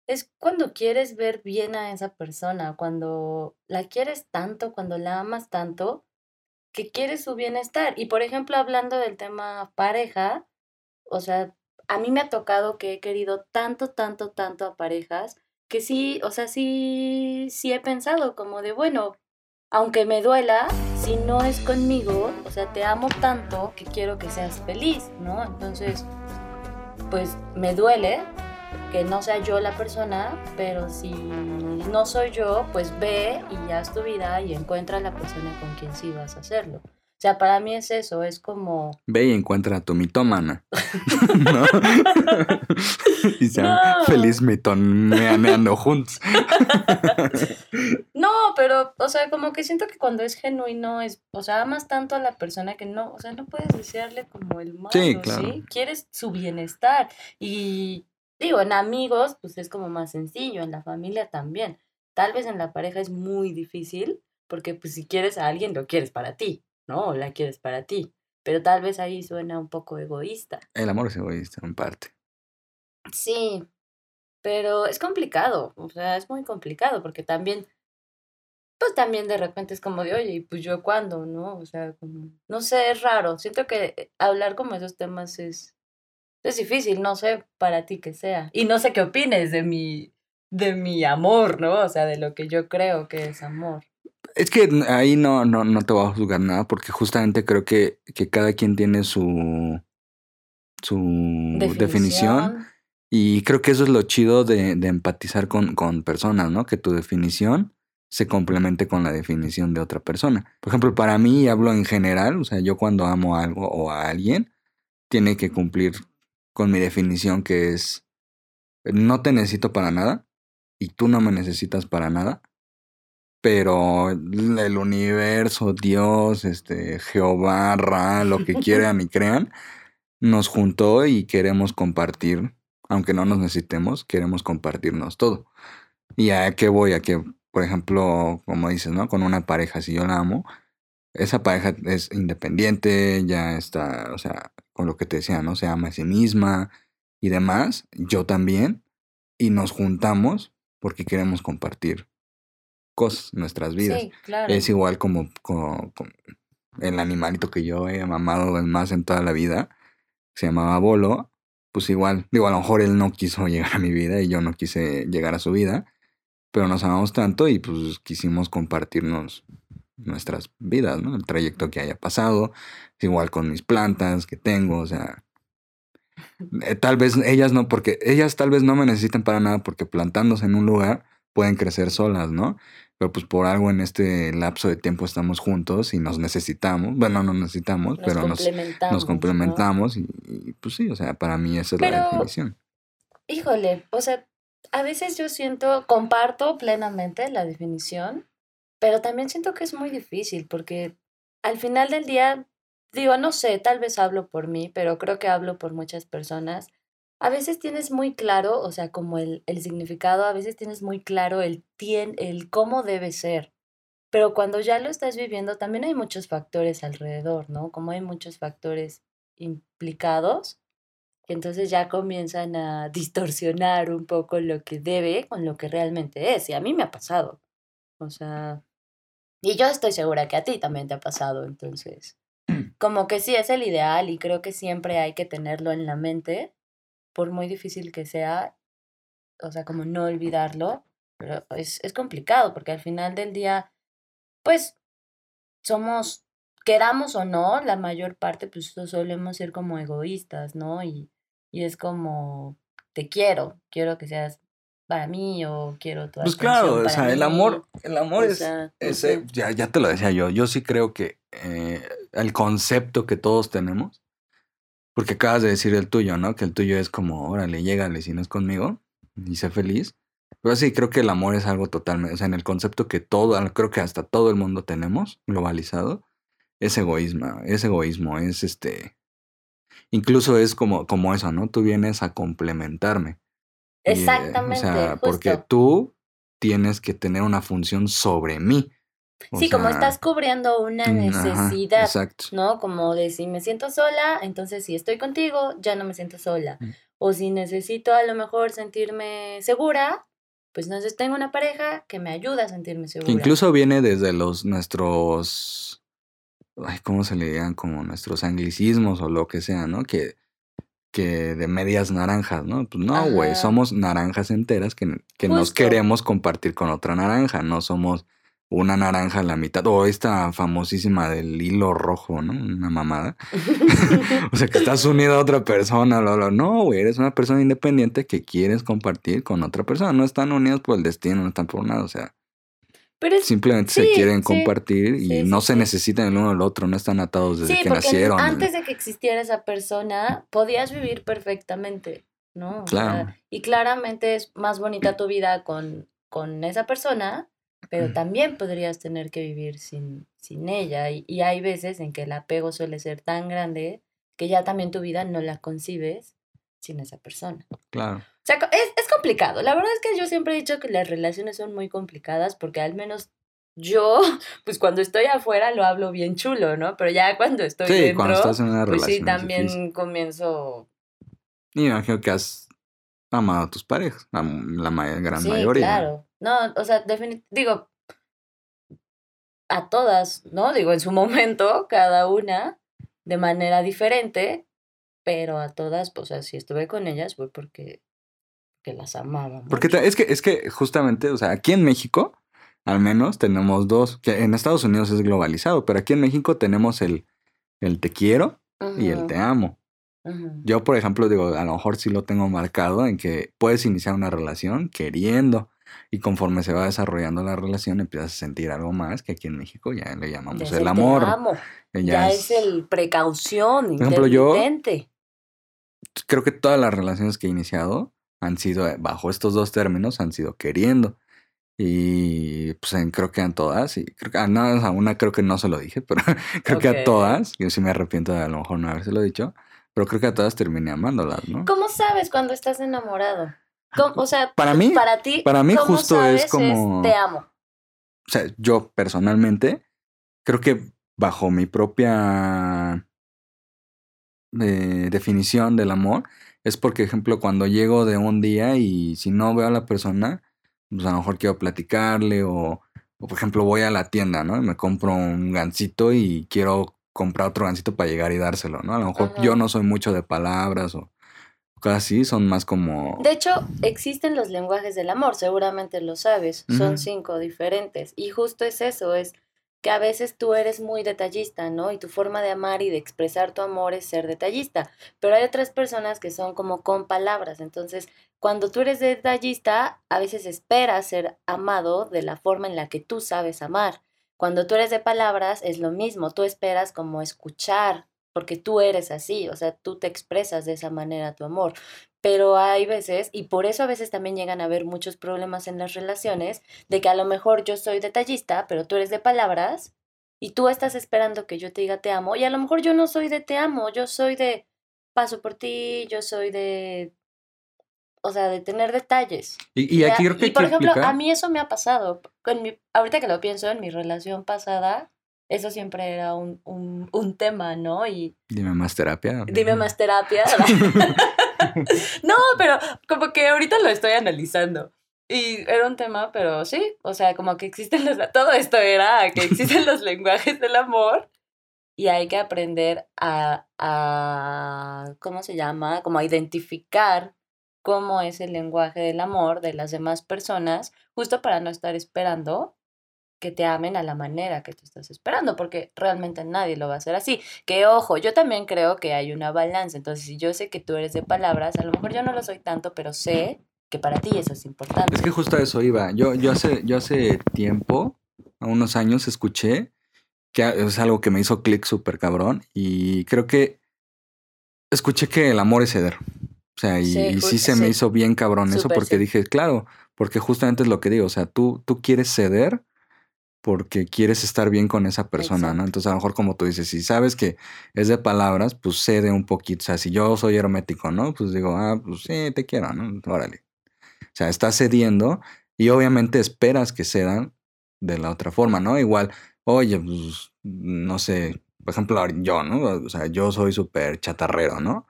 es cuando quieres ver bien a esa persona, cuando la quieres tanto, cuando la amas tanto, que quieres su bienestar. Y por ejemplo, hablando del tema pareja, o sea, a mí me ha tocado que he querido tanto, tanto, tanto a parejas, que sí, o sea, sí, sí he pensado como de, bueno, aunque me duela, si no es conmigo, o sea, te amo tanto que quiero que seas feliz, ¿no? Entonces, pues me duele que no sea yo la persona, pero si no soy yo, pues ve y haz tu vida y encuentra la persona con quien sí vas a hacerlo. O sea, para mí es eso, es como... ve y encuentra a tu mitómana. ¿No? y sean No. feliz mitoneando juntos. No, pero, o sea, como que siento que cuando es genuino es, o sea, amas tanto a la persona que no, o sea, no puedes desearle como el mal, Sí, ¿sí? Quieres su bienestar. Y digo, en amigos, pues es como más sencillo, en la familia también. Tal vez en la pareja es muy difícil, porque pues si quieres a alguien, lo quieres para ti, ¿no? La quieres para ti. Pero tal vez ahí suena un poco egoísta. El amor es egoísta, en parte. Sí, pero es complicado, o sea, es muy complicado porque también, pues también de repente es como de, oye, ¿y pues yo cuándo, ¿no? O sea, como, no sé, es raro. Siento que hablar como esos temas es, es difícil, no sé para ti que sea. Y no sé qué opines de mi, de mi amor, ¿no? O sea, de lo que yo creo que es amor. Es que ahí no, no, no te voy a juzgar nada, porque justamente creo que, que cada quien tiene su, su definición. Y creo que eso es lo chido de, de empatizar con, con personas, ¿no? Que tu definición se complemente con la definición de otra persona. Por ejemplo, para mí, y hablo en general, o sea, yo cuando amo algo o a alguien, tiene que cumplir con mi definición que es, no te necesito para nada y tú no me necesitas para nada, pero el universo, Dios, este, Jehová, Ra, lo que quieran y crean, nos juntó y queremos compartir, aunque no nos necesitemos, queremos compartirnos todo. ¿Y a qué voy? A que, por ejemplo, como dices, ¿no? Con una pareja, si yo la amo, esa pareja es independiente, ya está, o sea, con lo que te decía, ¿no? Se ama a sí misma y demás, yo también, y nos juntamos porque queremos compartir cosas, nuestras vidas. Sí, claro. Es igual como, como, como el animalito que yo he amado más en toda la vida, se llamaba Bolo, pues igual, digo, a lo mejor él no quiso llegar a mi vida y yo no quise llegar a su vida, pero nos amamos tanto y pues quisimos compartirnos nuestras vidas, ¿no? El trayecto que haya pasado, igual con mis plantas que tengo, o sea, eh, tal vez ellas no, porque ellas tal vez no me necesitan para nada porque plantándose en un lugar pueden crecer solas, ¿no? Pero pues por algo en este lapso de tiempo estamos juntos y nos necesitamos, bueno, no necesitamos, Nos pero nos, complementamos. y, y, pues sí, o sea, para mí esa es la definición. Híjole, o sea, a veces yo siento, comparto plenamente la definición, pero también siento que es muy difícil porque al final del día, digo, no sé, tal vez hablo por mí, pero creo que hablo por muchas personas. A veces tienes muy claro, o sea, como el, el significado, a veces tienes muy claro el, tien, el cómo debe ser, pero cuando ya lo estás viviendo, también hay muchos factores alrededor, ¿no? Como hay muchos factores implicados que entonces ya comienzan a distorsionar un poco lo que debe con lo que realmente es. Y a mí me ha pasado. O sea, y yo estoy segura que a ti también te ha pasado. Entonces, como que sí es el ideal y creo que siempre hay que tenerlo en la mente, por muy difícil que sea, o sea, como no olvidarlo, pero es, es complicado porque al final del día, pues, somos, queramos o no, la mayor parte, pues solemos ser como egoístas, ¿no? Y, y es como, te quiero, quiero que seas para mí o quiero tu Pues claro, o sea, el mí, amor, el amor o es, sea, ese, ujú. ya, ya te lo decía yo, yo sí creo que eh, el concepto que todos tenemos, porque acabas de decir el tuyo, ¿no? Que el tuyo es como, órale, llégale si no es conmigo y sé feliz. Pero sí, creo que el amor es algo totalmente, o sea, en el concepto que todo, creo que hasta todo el mundo tenemos globalizado, es egoísmo, es egoísmo, es este, incluso es como, como eso, ¿no? Tú vienes a complementarme. Y, eh, Exactamente, o sea, porque tú tienes que tener una función sobre mí. O Sí, como estás cubriendo una mm, ajá, necesidad, exacto. ¿no? Como de si me siento sola, entonces si estoy contigo, ya no me siento sola. Mm. O si necesito a lo mejor sentirme segura, pues entonces tengo una pareja que me ayuda a sentirme Que segura. incluso viene desde los nuestros, ay, ¿cómo se le digan? Como nuestros anglicismos o lo que sea, ¿no? Que, que de medias naranjas, ¿no? Pues no, güey, somos naranjas enteras que, que nos queremos compartir con otra naranja, no somos una naranja a la mitad, o esta famosísima del hilo rojo, ¿no? Una mamada. o sea, que estás unido a otra persona, bla, bla. No, güey, eres una persona independiente que quieres compartir con otra persona. No están unidos por el destino, no están por nada. O sea, Pero es, simplemente se quieren sí, compartir y no se necesitan el uno al otro, no están atados desde sí, que nacieron. antes de que existiera esa persona, podías vivir perfectamente, ¿no? O Claro. sea, y claramente es más bonita tu vida con, con esa persona pero también podrías tener que vivir sin, sin ella. Y, y hay veces en que el apego suele ser tan grande que ya también tu vida no la concibes sin esa persona. Claro. O sea, es, es complicado. La verdad es que yo siempre he dicho que las relaciones son muy complicadas porque al menos yo, pues cuando estoy afuera lo hablo bien chulo, ¿no? Pero ya cuando estoy Sí, dentro, cuando estás en una pues relación. sí, también difícil. comienzo... Y me imagino que has amado a tus parejas, la, la gran sí, mayoría. claro. No, o sea, definitivamente, digo, a todas, ¿no? Digo, en su momento, cada una de manera diferente, pero a todas, pues así estuve con ellas fue porque, porque las amaba. Porque mucho. es que, es que justamente, o sea, aquí en México, al menos tenemos dos, que en Estados Unidos es globalizado, pero aquí en México tenemos el, el te quiero y el te amo. Yo, por ejemplo, digo, a lo mejor sí lo tengo marcado en que puedes iniciar una relación queriendo y conforme se va desarrollando la relación empiezas a sentir algo más que aquí en México ya le Ya llamamos es el te amor. amo, que Ya, ya es el precaución, ejemplo, yo- creo que todas las relaciones que he iniciado han sido, eh, bajo estos dos términos, han sido queriendo. Y pues en- creo que en todas, y creo que a, no, a una creo que no se lo dije, pero creo que Ok. a todas, yo sí me arrepiento de a lo mejor no habérselo dicho, pero creo que a todas terminé amándolas, ¿no? ¿Cómo sabes cuando estás enamorado? ¿Cómo- o sea, Para mí, para ti, para mí ¿cómo justo es como- te amo. O sea, yo personalmente creo que bajo mi propia eh, definición del amor es porque, ejemplo, cuando llego de un día y si no veo a la persona, pues a lo mejor quiero platicarle o, o, por ejemplo, voy a la tienda, ¿no? Y me compro un gansito y quiero comprar otro gansito para llegar y dárselo, ¿no? A lo mejor Ajá. yo no soy mucho de palabras o cosas así, son más como... De hecho, existen los lenguajes del amor, seguramente lo sabes, son cinco diferentes. Y justo es eso, es que a veces tú eres muy detallista, ¿no? Y tu forma de amar y de expresar tu amor es ser detallista. Pero hay otras personas que son como con palabras. Entonces, cuando tú eres detallista, a veces esperas ser amado de la forma en la que tú sabes amar. Cuando tú eres de palabras, es lo mismo, tú esperas como escuchar, porque tú eres así, o sea, tú te expresas de esa manera tu amor. Pero hay veces, y por eso a veces también llegan a haber muchos problemas en las relaciones, de que a lo mejor yo soy detallista, pero tú eres de palabras, y tú estás esperando que yo te diga te amo, y a lo mejor yo no soy de te amo, yo soy de paso por ti, yo soy de, o sea, de tener detalles. Y, y aquí creo que y por ejemplo, explicar- a mí eso me ha pasado. Con mi, ahorita que lo pienso, en mi relación pasada, eso siempre era un, un, un tema, ¿no? Y Dime más terapia. dime más terapia. no, pero como que ahorita lo estoy analizando. Y era un tema, pero sí, o sea, como que existen los... Todo esto era que existen los lenguajes del amor y hay que aprender a, a, ¿cómo se llama? Como a identificar cómo es el lenguaje del amor de las demás personas, justo para no estar esperando que te amen a la manera que tú estás esperando, porque realmente nadie lo va a hacer así. Que ojo, yo también creo que hay una balanza, entonces si yo sé que tú eres de palabras, a lo mejor yo no lo soy tanto, pero sé que para ti eso es importante. Es que justo a eso iba. Yo, yo, hace, yo hace tiempo, a unos años, escuché que es algo que me hizo clic súper cabrón. Y creo que escuché que el amor es ceder. O sea, y Sí, y sí, ju- se me hizo bien cabrón eso porque sí. dije, claro, porque justamente es lo que digo. O sea, tú, tú quieres ceder porque quieres estar bien con esa persona, ¿no? Entonces, a lo mejor como tú dices, si sabes que es de palabras, pues cede un poquito. O sea, si yo soy hermético, ¿no? Pues digo, ah, pues sí, te quiero, ¿no? Órale. O sea, estás cediendo y obviamente esperas que cedan de la otra forma, ¿no? Igual, oye, pues, no sé, por ejemplo, yo, ¿no? O sea, yo soy súper chatarrero, ¿no?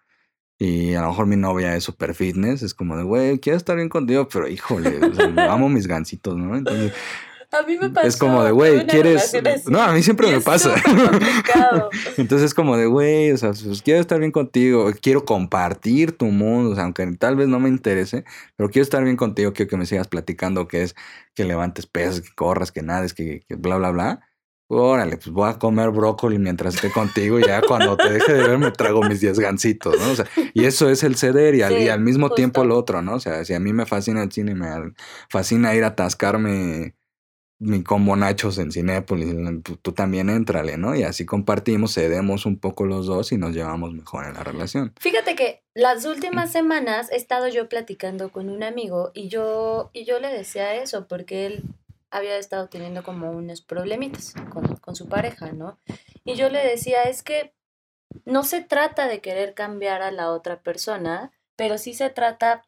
Y a lo mejor mi novia es súper fitness, es como de, güey, quiero estar bien contigo, pero híjole, o sea, amo mis gancitos, ¿no? Entonces, A mí me pasó. es como de, güey, ¿quieres...? No, a mí siempre me pasa. Entonces es como de, güey, o sea, pues quiero estar bien contigo, quiero compartir tu mundo, o sea, aunque tal vez no me interese, pero quiero estar bien contigo, quiero que me sigas platicando, que es que levantes pesas, que corras, que nades, que, que bla, bla, bla. Órale, pues voy a comer brócoli mientras esté contigo y ya cuando te deje de ver me trago mis 10 gancitos, ¿no? O sea, y eso es el ceder y al, y Sí, al mismo tiempo lo otro, ¿no? O sea, si a mí me fascina el cine, me fascina ir a atascarme mi combo nachos en Cinépolis, tú, tú también éntrale, ¿no? Y así compartimos, cedemos un poco los dos y nos llevamos mejor en la relación. Fíjate que las últimas semanas he estado yo platicando con un amigo y yo, y yo le decía eso porque él había estado teniendo como unos problemitas con, con su pareja, ¿no? Y yo le decía, es que no se trata de querer cambiar a la otra persona, pero sí se trata,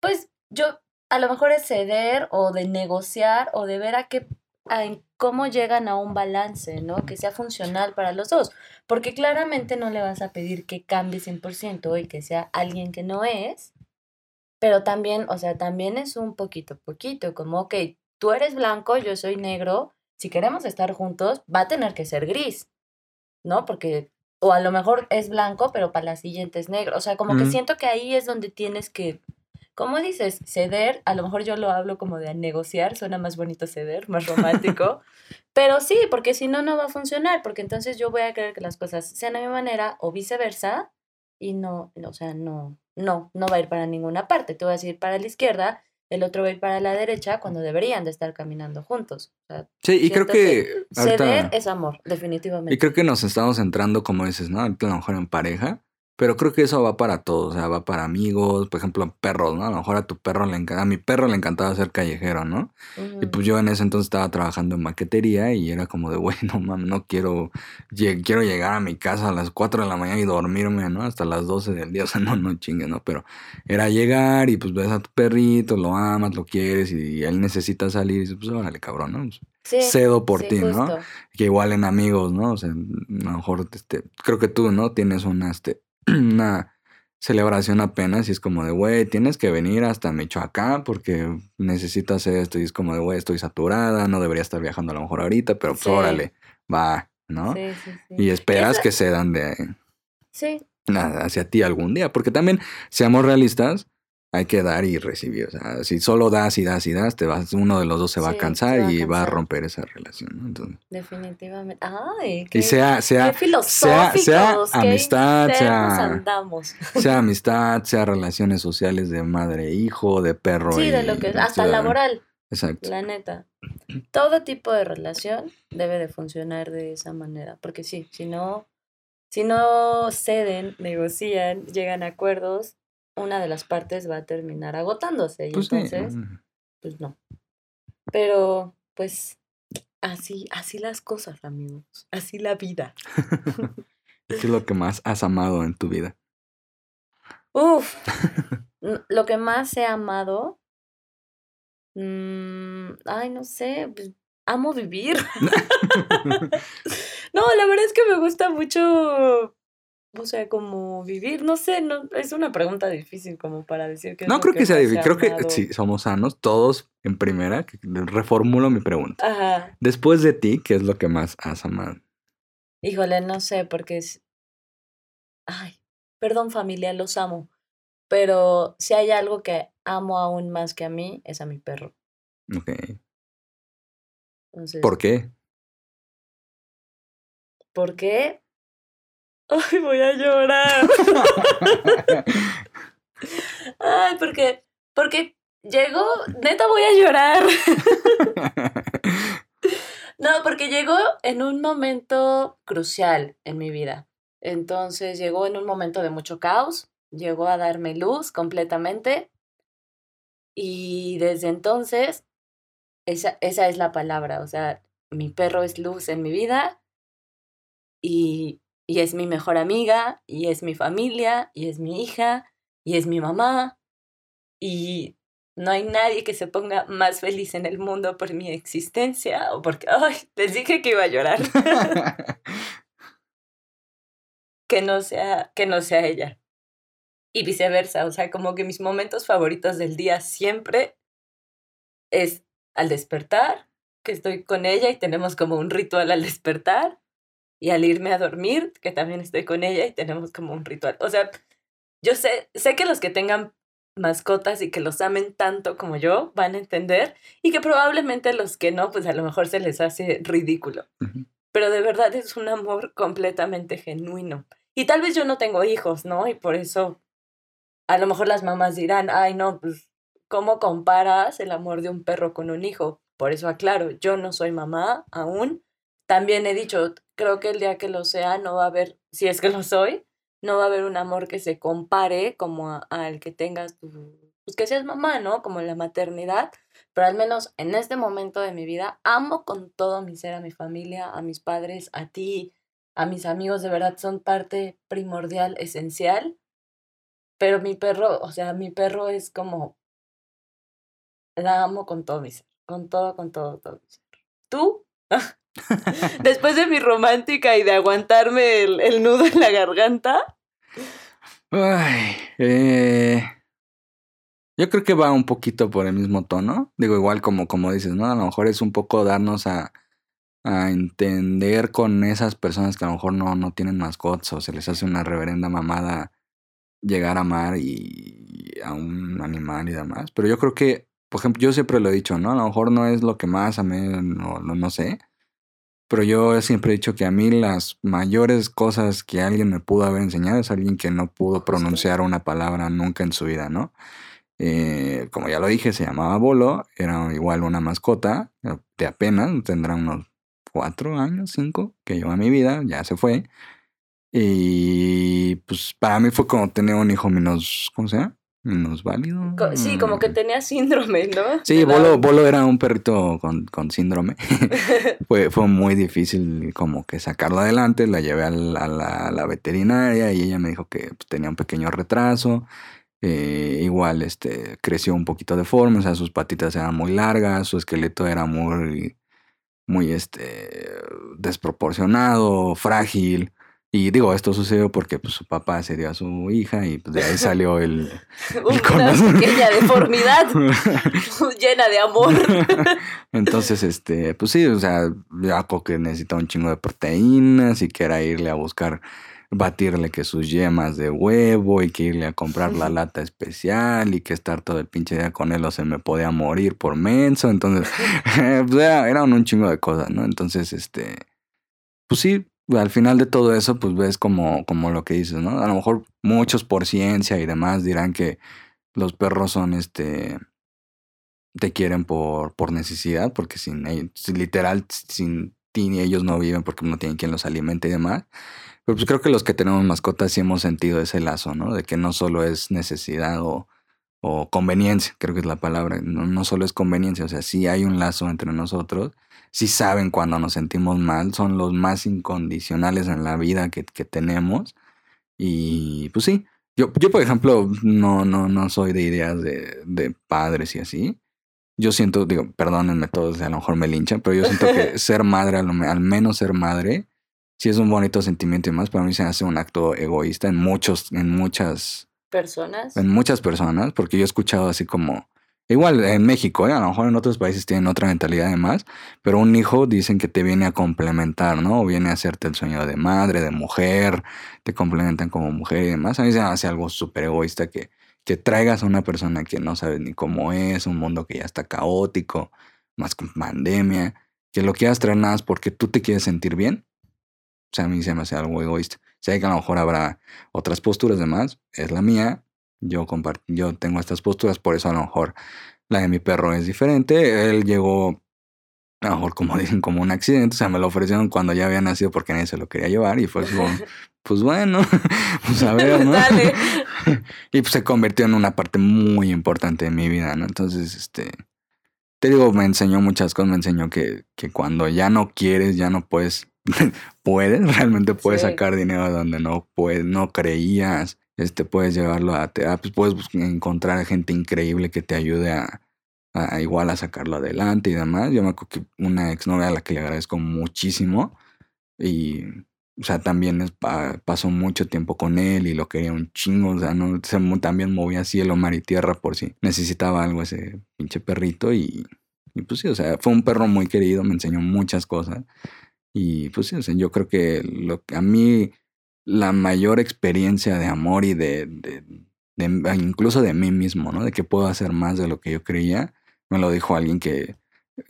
pues yo, a lo mejor es ceder o de negociar o de ver a qué, a en cómo llegan a un balance, ¿no? Que sea funcional para los dos. Porque claramente no le vas a pedir que cambie 100% y que sea alguien que no es, pero también, o sea, también es un poquito, poquito, como, ok, tú eres blanco, yo soy negro, si queremos estar juntos, va a tener que ser gris, ¿no? Porque, o a lo mejor es blanco, pero para la siguiente es negro. O sea, como que siento que ahí es donde tienes que, ¿cómo dices? Ceder, a lo mejor yo lo hablo como de negociar, suena más bonito ceder, más romántico, pero sí, porque si no, no va a funcionar, porque entonces yo voy a querer que las cosas sean a mi manera o viceversa, y no, o sea, no, no, no va a ir para ninguna parte. Tú vas a ir para la izquierda, el otro va a ir para la derecha, cuando deberían de estar caminando juntos. O sea, Sí, y creo que ceder ahorita... es amor, definitivamente. Y creo que nos estamos entrando, como dices, ¿no? A lo mejor en pareja. Pero creo que eso va para todos, o sea, va para amigos, por ejemplo, perros, ¿no? A lo mejor a tu perro le encanta, a mi perro le encantaba ser callejero, ¿no? Y pues yo en ese entonces estaba trabajando en maquetería y era como de, güey, no mames, no quiero, quiero llegar a mi casa a las 4 de la mañana y dormirme, ¿no? Hasta las 12 del día, o sea, no, no chingue, ¿no? Pero era llegar y pues ves a tu perrito, lo amas, lo quieres y él necesita salir y dices, pues órale, cabrón, ¿no? Pues, Sí, cedo por sí, ti, ¿no? justo. Que igual en amigos, ¿no? O sea, a lo mejor, este, creo que tú, ¿no? Tienes una, este, una celebración apenas y es como de, güey, tienes que venir hasta Michoacán porque necesitas esto y es como de, güey, estoy saturada, no debería estar viajando a lo mejor ahorita, pero pues Sí. órale, va, ¿no? Sí, sí, sí. Y esperas que cedan de Sí, hacia ti algún día, porque también, seamos realistas, hay que dar y recibir. O sea, si solo das y das y das, te vas, uno de los dos se va Sí, a cansar se va a y va a romper esa relación, ¿no? Entonces, definitivamente. Ay, y qué, sea, sea, qué sea qué amistad, sea- sea amistad, sea relaciones sociales de madre e hijo, de perro Sí, de y lo que hasta ciudadano. laboral, Exacto. la neta. Todo tipo de relación debe de funcionar de esa manera, porque sí, si no, si no ceden, negocian, llegan a acuerdos, una de las partes va a terminar agotándose y Pues sí. entonces, pues no. Pero, pues, así, así las cosas, amigos, así la vida. ¿Qué es lo que más has amado en tu vida? Uf, lo que más he amado, mm, ay, no sé, pues, amo vivir. No, la verdad es que me gusta mucho, o sea, como vivir, no sé, no, es una pregunta difícil como para decir que No creo que sea difícil. Creo que si somos sanos, todos en primera, reformulo mi pregunta. Ajá, Después de ti, ¿qué es lo que más has amado? híjole, no sé, porque es, ay, perdón familia, los amo, pero si hay algo que amo aún más que a mí, es a mi perro. Ok. Entonces, ¿Por qué? ¿Por qué? Ay, voy a llorar. Ay, porque, porque llegó, neta voy a llorar. No, porque llegó en un momento crucial en mi vida. Entonces llegó en un momento de mucho caos, llegó a darme luz completamente y desde entonces esa, esa es la palabra, o sea, mi perro es luz en mi vida y, y es mi mejor amiga y es mi familia y es mi hija y es mi mamá y no hay nadie que se ponga más feliz en el mundo por mi existencia o porque, ay, les dije que iba a llorar, que no sea, que no sea ella. Y viceversa, o sea, como que mis momentos favoritos del día siempre es al despertar, que estoy con ella y tenemos como un ritual al despertar, y al irme a dormir, que también estoy con ella y tenemos como un ritual. O sea, yo sé, sé que los que tengan mascotas y que los amen tanto como yo van a entender y que probablemente los que no, pues a lo mejor se les hace ridículo. Pero de verdad es un amor completamente genuino. Y tal vez yo no tengo hijos, ¿no? Y por eso a lo mejor las mamás dirán, ay, no, pues, ¿cómo comparas el amor de un perro con un hijo? Por eso aclaro, yo no soy mamá aún. También he dicho, creo que el día que lo sea no va a haber, si es que lo soy, no va a haber un amor que se compare como al que tengas tu, pues que seas mamá, ¿no? Como la maternidad, pero al menos en este momento de mi vida amo con todo mi ser a mi familia, a mis padres, a ti, a mis amigos, de verdad son parte primordial, esencial. Pero mi perro, o sea, mi perro es como la amo con todo mi ser, con todo, con todo, todo mi ser. ¿Tú? Después de mi romántica y de aguantarme el, el nudo en la garganta. Ay, eh, yo creo que va un poquito por el mismo tono. Digo, igual como, como dices, ¿no? A lo mejor es un poco darnos a, a entender con esas personas que a lo mejor no, no tienen mascotas o se les hace una reverenda mamada llegar a amar y a un animal y demás. Pero yo creo que, por ejemplo, yo siempre lo he dicho, ¿no? A lo mejor no es lo que más a mí, no, no, no sé. Pero yo siempre he dicho que a mí las mayores cosas que alguien me pudo haber enseñado es alguien que no pudo pronunciar una palabra nunca en su vida, ¿no? Eh, como ya lo dije, se llamaba Bolo, era igual una mascota de apenas, tendrá unos cuatro años, cinco, que lleva mi vida, ya se fue. Y pues para mí fue como tener un hijo menos, ¿cómo se llama? Menos válido. Sí, como que tenía síndrome, ¿no? Sí, Bolo, Bolo era un perrito con, con síndrome. fue, fue muy difícil como que sacarlo adelante. La llevé a la, a la, veterinaria y ella me dijo que pues, tenía un pequeño retraso. Eh, igual este, creció un poquito de forma, o sea, sus patitas eran muy largas, su esqueleto era muy, muy este, desproporcionado, frágil. Y digo, esto sucedió porque pues, su papá se dio a su hija y pues, de ahí salió el... Una pequeña deformidad llena de amor. Entonces, este, pues sí, o sea, ya que necesitaba un chingo de proteínas y que era irle a buscar, batirle que sus yemas de huevo y que irle a comprar la lata especial y que estar todo el pinche día con él o se me podía morir por menso. Entonces, pues, eran un chingo de cosas, ¿no? Entonces, este, pues sí, al final de todo eso, pues ves como, como lo que dices, ¿no? A lo mejor muchos por ciencia y demás dirán que los perros son este te quieren por, por necesidad, porque sin literal, sin ti ni ellos no viven porque no tienen quien los alimente y demás. Pero pues creo que los que tenemos mascotas sí hemos sentido ese lazo, ¿no? De que no solo es necesidad o, o conveniencia, creo que es la palabra, no solo es conveniencia, o sea, sí hay un lazo entre nosotros si saben cuando nos sentimos mal, son los más incondicionales en la vida que, que tenemos. Y pues sí, yo, yo por ejemplo no, no, no soy de ideas de, de padres y así. Yo siento, digo, perdónenme todos, a lo mejor me linchan, pero yo siento que ser madre, al, al menos ser madre, sí es un bonito sentimiento y más, para mí se hace un acto egoísta en muchos, en muchas personas. En muchas personas, porque yo he escuchado así como, Igual en México, ¿eh? a lo mejor en otros países tienen otra mentalidad además, pero un hijo dicen que te viene a complementar, ¿no? O viene a hacerte el sueño de madre, de mujer, te complementan como mujer y demás. A mí se me hace algo súper egoísta que, que traigas a una persona que no sabes ni cómo es, un mundo que ya está caótico, más con pandemia, que lo quieras traer nada más porque tú te quieres sentir bien. O sea, a mí se me hace algo egoísta. Sé que a lo mejor habrá otras posturas demás, es la mía, yo, yo tengo estas posturas, por eso a lo mejor la de mi perro es diferente. Él llegó, a lo mejor como dicen, como un accidente. O sea, me lo ofrecieron cuando ya había nacido porque nadie se lo quería llevar. Y fue como, pues bueno, pues a ver, ¿no? y pues se convirtió en una parte muy importante de mi vida, ¿no? Entonces, este, te digo, me enseñó muchas cosas. Me enseñó que, que cuando ya no quieres, ya no puedes, puedes, realmente puedes sacar dinero de donde no puedes, no creías este, puedes llevarlo a terapia, puedes encontrar gente increíble que te ayude a, igual a sacarlo adelante y demás. Yo me acuerdo que una exnovia a la que le agradezco muchísimo y, o sea, también pasó mucho tiempo con él y lo quería un chingo, o sea, ¿no? Se, también movía cielo, mar y tierra por si necesitaba algo ese pinche perrito y, y pues sí, o sea, fue un perro muy querido, me enseñó muchas cosas y pues sí, o sea, yo creo que lo que a mí la mayor experiencia de amor y de, incluso de mí mismo, ¿no? De que puedo hacer más de lo que yo creía. Me lo dijo alguien que,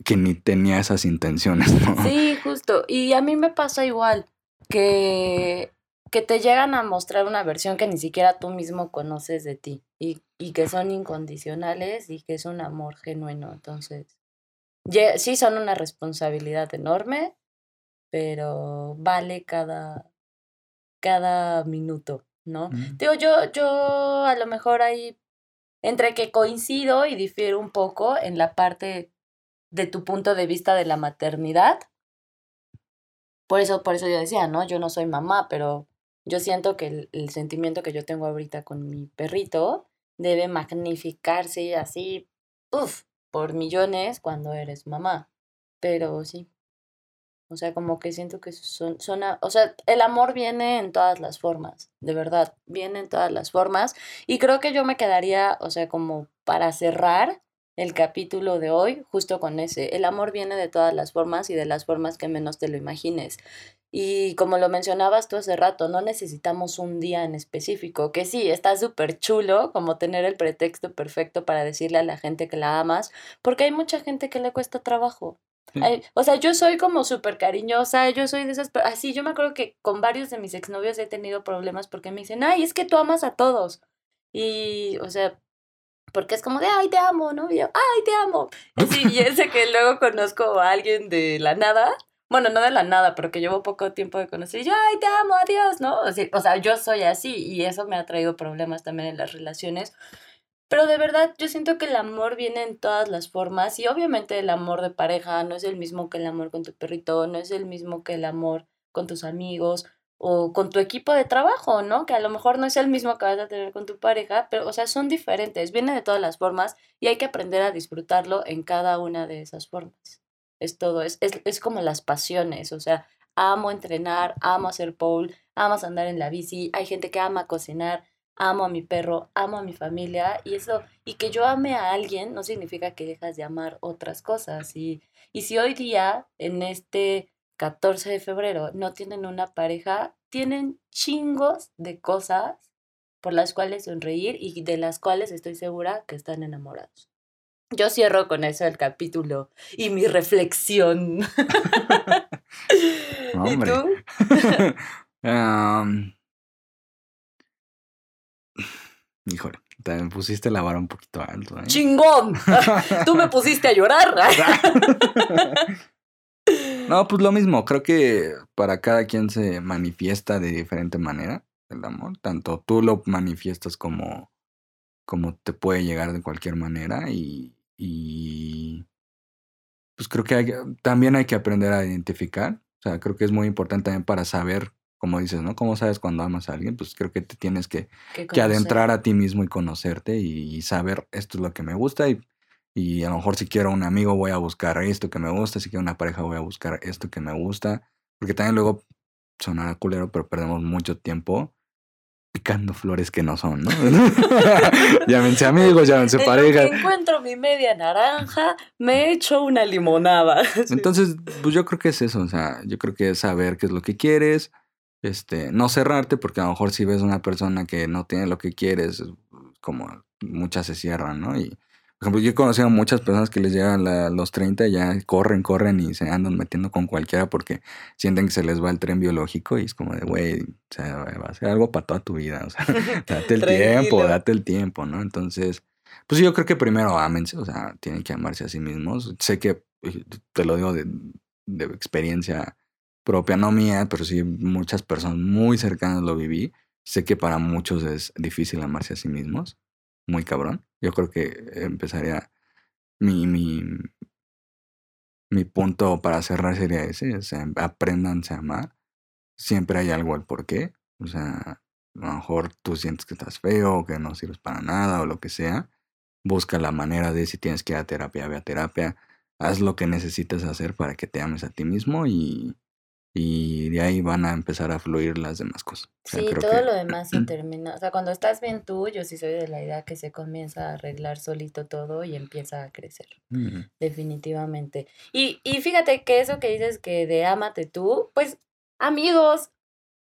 que ni tenía esas intenciones, ¿no? Sí, justo. Y a mí me pasa igual, que, que te llegan a mostrar una versión que ni siquiera tú mismo conoces de ti y, y que son incondicionales y que es un amor genuino. Entonces, sí son una responsabilidad enorme, pero vale cada, cada minuto, ¿no? Digo, yo, yo a lo mejor hay entre que coincido y difiero un poco en la parte de tu punto de vista de la maternidad. Por eso, por eso yo decía, ¿no? Yo no soy mamá, pero yo siento que el, el sentimiento que yo tengo ahorita con mi perrito debe magnificarse así, uff, por millones cuando eres mamá. Pero sí. O sea, como que siento que son, son, o sea, el amor viene en todas las formas, de verdad, viene en todas las formas. Y creo que yo me quedaría, o sea, como para cerrar el capítulo de hoy, justo con ese, el amor viene de todas las formas y de las formas que menos te lo imagines. Y como lo mencionabas tú hace rato, no necesitamos un día en específico, que sí, está súper chulo como tener el pretexto perfecto para decirle a la gente que la amas, porque hay mucha gente que le cuesta trabajo o sea, yo soy como súper cariñosa, yo soy de esas, así, yo me acuerdo que con varios de mis exnovios he tenido problemas porque me dicen, ay, es que tú amas a todos. Y, o sea, porque es como de, ay, te amo, ¿no? Y yo, ay, te amo. Y, y ese que luego conozco a alguien de la nada, bueno, no de la nada, pero que llevo poco tiempo de conocer, y yo, ay, te amo, adiós, ¿no? O sea, o sea, yo soy así y eso me ha traído problemas también en las relaciones pero de verdad, yo siento que el amor viene en todas las formas y obviamente el amor de pareja no es el mismo que el amor con tu perrito, no es el mismo que el amor con tus amigos o con tu equipo de trabajo, ¿no? Que a lo mejor no es el mismo que vas a tener con tu pareja, pero o sea, son diferentes, viene de todas las formas y hay que aprender a disfrutarlo en cada una de esas formas. Es todo, es, es, es como las pasiones, o sea, amo entrenar, amo hacer pole, amo andar en la bici, hay gente que ama cocinar, amo a mi perro, amo a mi familia y eso, y que yo ame a alguien no significa que dejas de amar otras cosas. Y, y si hoy día, en este 14 de febrero, no tienen una pareja, tienen chingos de cosas por las cuales sonreír y de las cuales estoy segura que están enamorados. Yo cierro con eso el capítulo y mi reflexión. ¿Y tú? Híjole, te pusiste la vara un poquito alto. ¿eh? ¡Chingón! Tú me pusiste a llorar. no, pues lo mismo. Creo que para cada quien se manifiesta de diferente manera el amor. Tanto tú lo manifiestas como, como te puede llegar de cualquier manera. Y, y pues creo que también hay que aprender a identificar. O sea, creo que es muy importante también para saber como dices, ¿no? ¿Cómo sabes cuando amas a alguien? Pues creo que te tienes que, que, adentrar a ti mismo y conocerte y, saber esto es lo que me gusta y, y a lo mejor si quiero un amigo voy a buscar esto que me gusta, si quiero una pareja voy a buscar esto que me gusta, porque también luego sonará culero, pero perdemos mucho tiempo picando flores que no son, ¿no? llámense amigos, llámense pareja. encuentro mi media naranja, me echo una limonada. Entonces, pues yo creo que es eso, o sea, yo creo que es saber qué es lo que quieres, este, no cerrarte, porque a lo mejor si ves una persona que no tiene lo que quieres, como muchas se cierran, ¿no? Y, por ejemplo, yo he conocido a muchas personas que les llegan a los 30 y ya corren, corren y se andan metiendo con cualquiera porque sienten que se les va el tren biológico y es como de, güey, o sea, va a ser algo para toda tu vida, o sea, date el tiempo, date el tiempo, ¿no? Entonces, pues yo creo que primero ámense, o sea, tienen que amarse a sí mismos. Sé que, eh, te lo digo de, de experiencia propia, no mía, pero sí muchas personas muy cercanas lo viví. Sé que para muchos es difícil amarse a sí mismos, muy cabrón. Yo creo que empezaría mi, mi, mi punto para cerrar sería ese, o sea, apréndanse a amar. Siempre hay algo al por qué. O sea, a lo mejor tú sientes que estás feo, que no sirves para nada o lo que sea. Busca la manera de si tienes que ir a terapia, ve a terapia. Haz lo que necesitas hacer para que te ames a ti mismo y, y de ahí van a empezar a fluir las demás cosas. sí, todo lo demás se termina. O sea, cuando estás bien tú, yo sí soy de la idea que se comienza a arreglar solito todo y empieza a crecer. Definitivamente. Y, y fíjate que eso que dices que de ámate tú, pues amigos,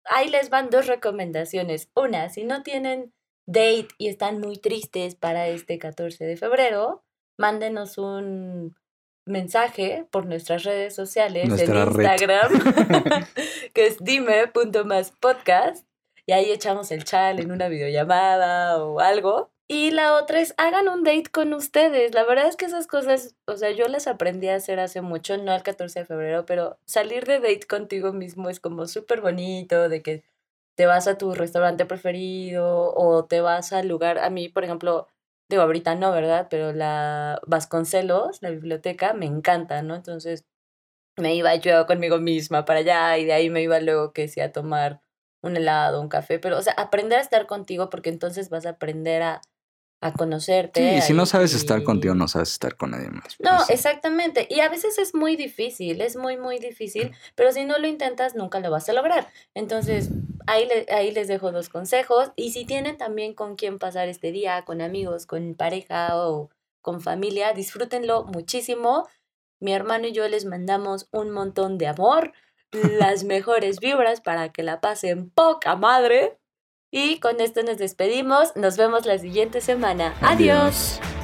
ahí les van dos recomendaciones. Una, si no tienen date y están muy tristes para este 14 de febrero, mándenos un mensaje por nuestras redes sociales en Instagram, que es dime.maspodcast, y ahí echamos el chat en una videollamada o algo. Y la otra es hagan un date con ustedes. La verdad es que esas cosas, o sea, yo las aprendí a hacer hace mucho, no el 14 de febrero, pero salir de date contigo mismo es como súper bonito, de que te vas a tu restaurante preferido o te vas al lugar. A mí, por ejemplo, digo, ahorita no, ¿verdad? Pero la Vasconcelos, la biblioteca, me encanta, ¿no? Entonces me iba yo conmigo misma para allá y de ahí me iba luego que sí a tomar un helado, un café, pero, o sea, aprender a estar contigo porque entonces vas a aprender a, a conocerte. Sí, si no sabes estar y- contigo, no sabes estar con nadie más. No, exactamente. Y a veces es muy difícil, es muy, muy difícil, pero si no lo intentas, nunca lo vas a lograr. Entonces, ahí, le- ahí les dejo dos consejos. Y si tienen también con quién pasar este día, con amigos, con pareja o con familia, disfrútenlo muchísimo. Mi hermano y yo les mandamos un montón de amor, las mejores vibras para que la pasen poca madre. Y con esto nos despedimos. Nos vemos la siguiente semana. Adiós. Adiós.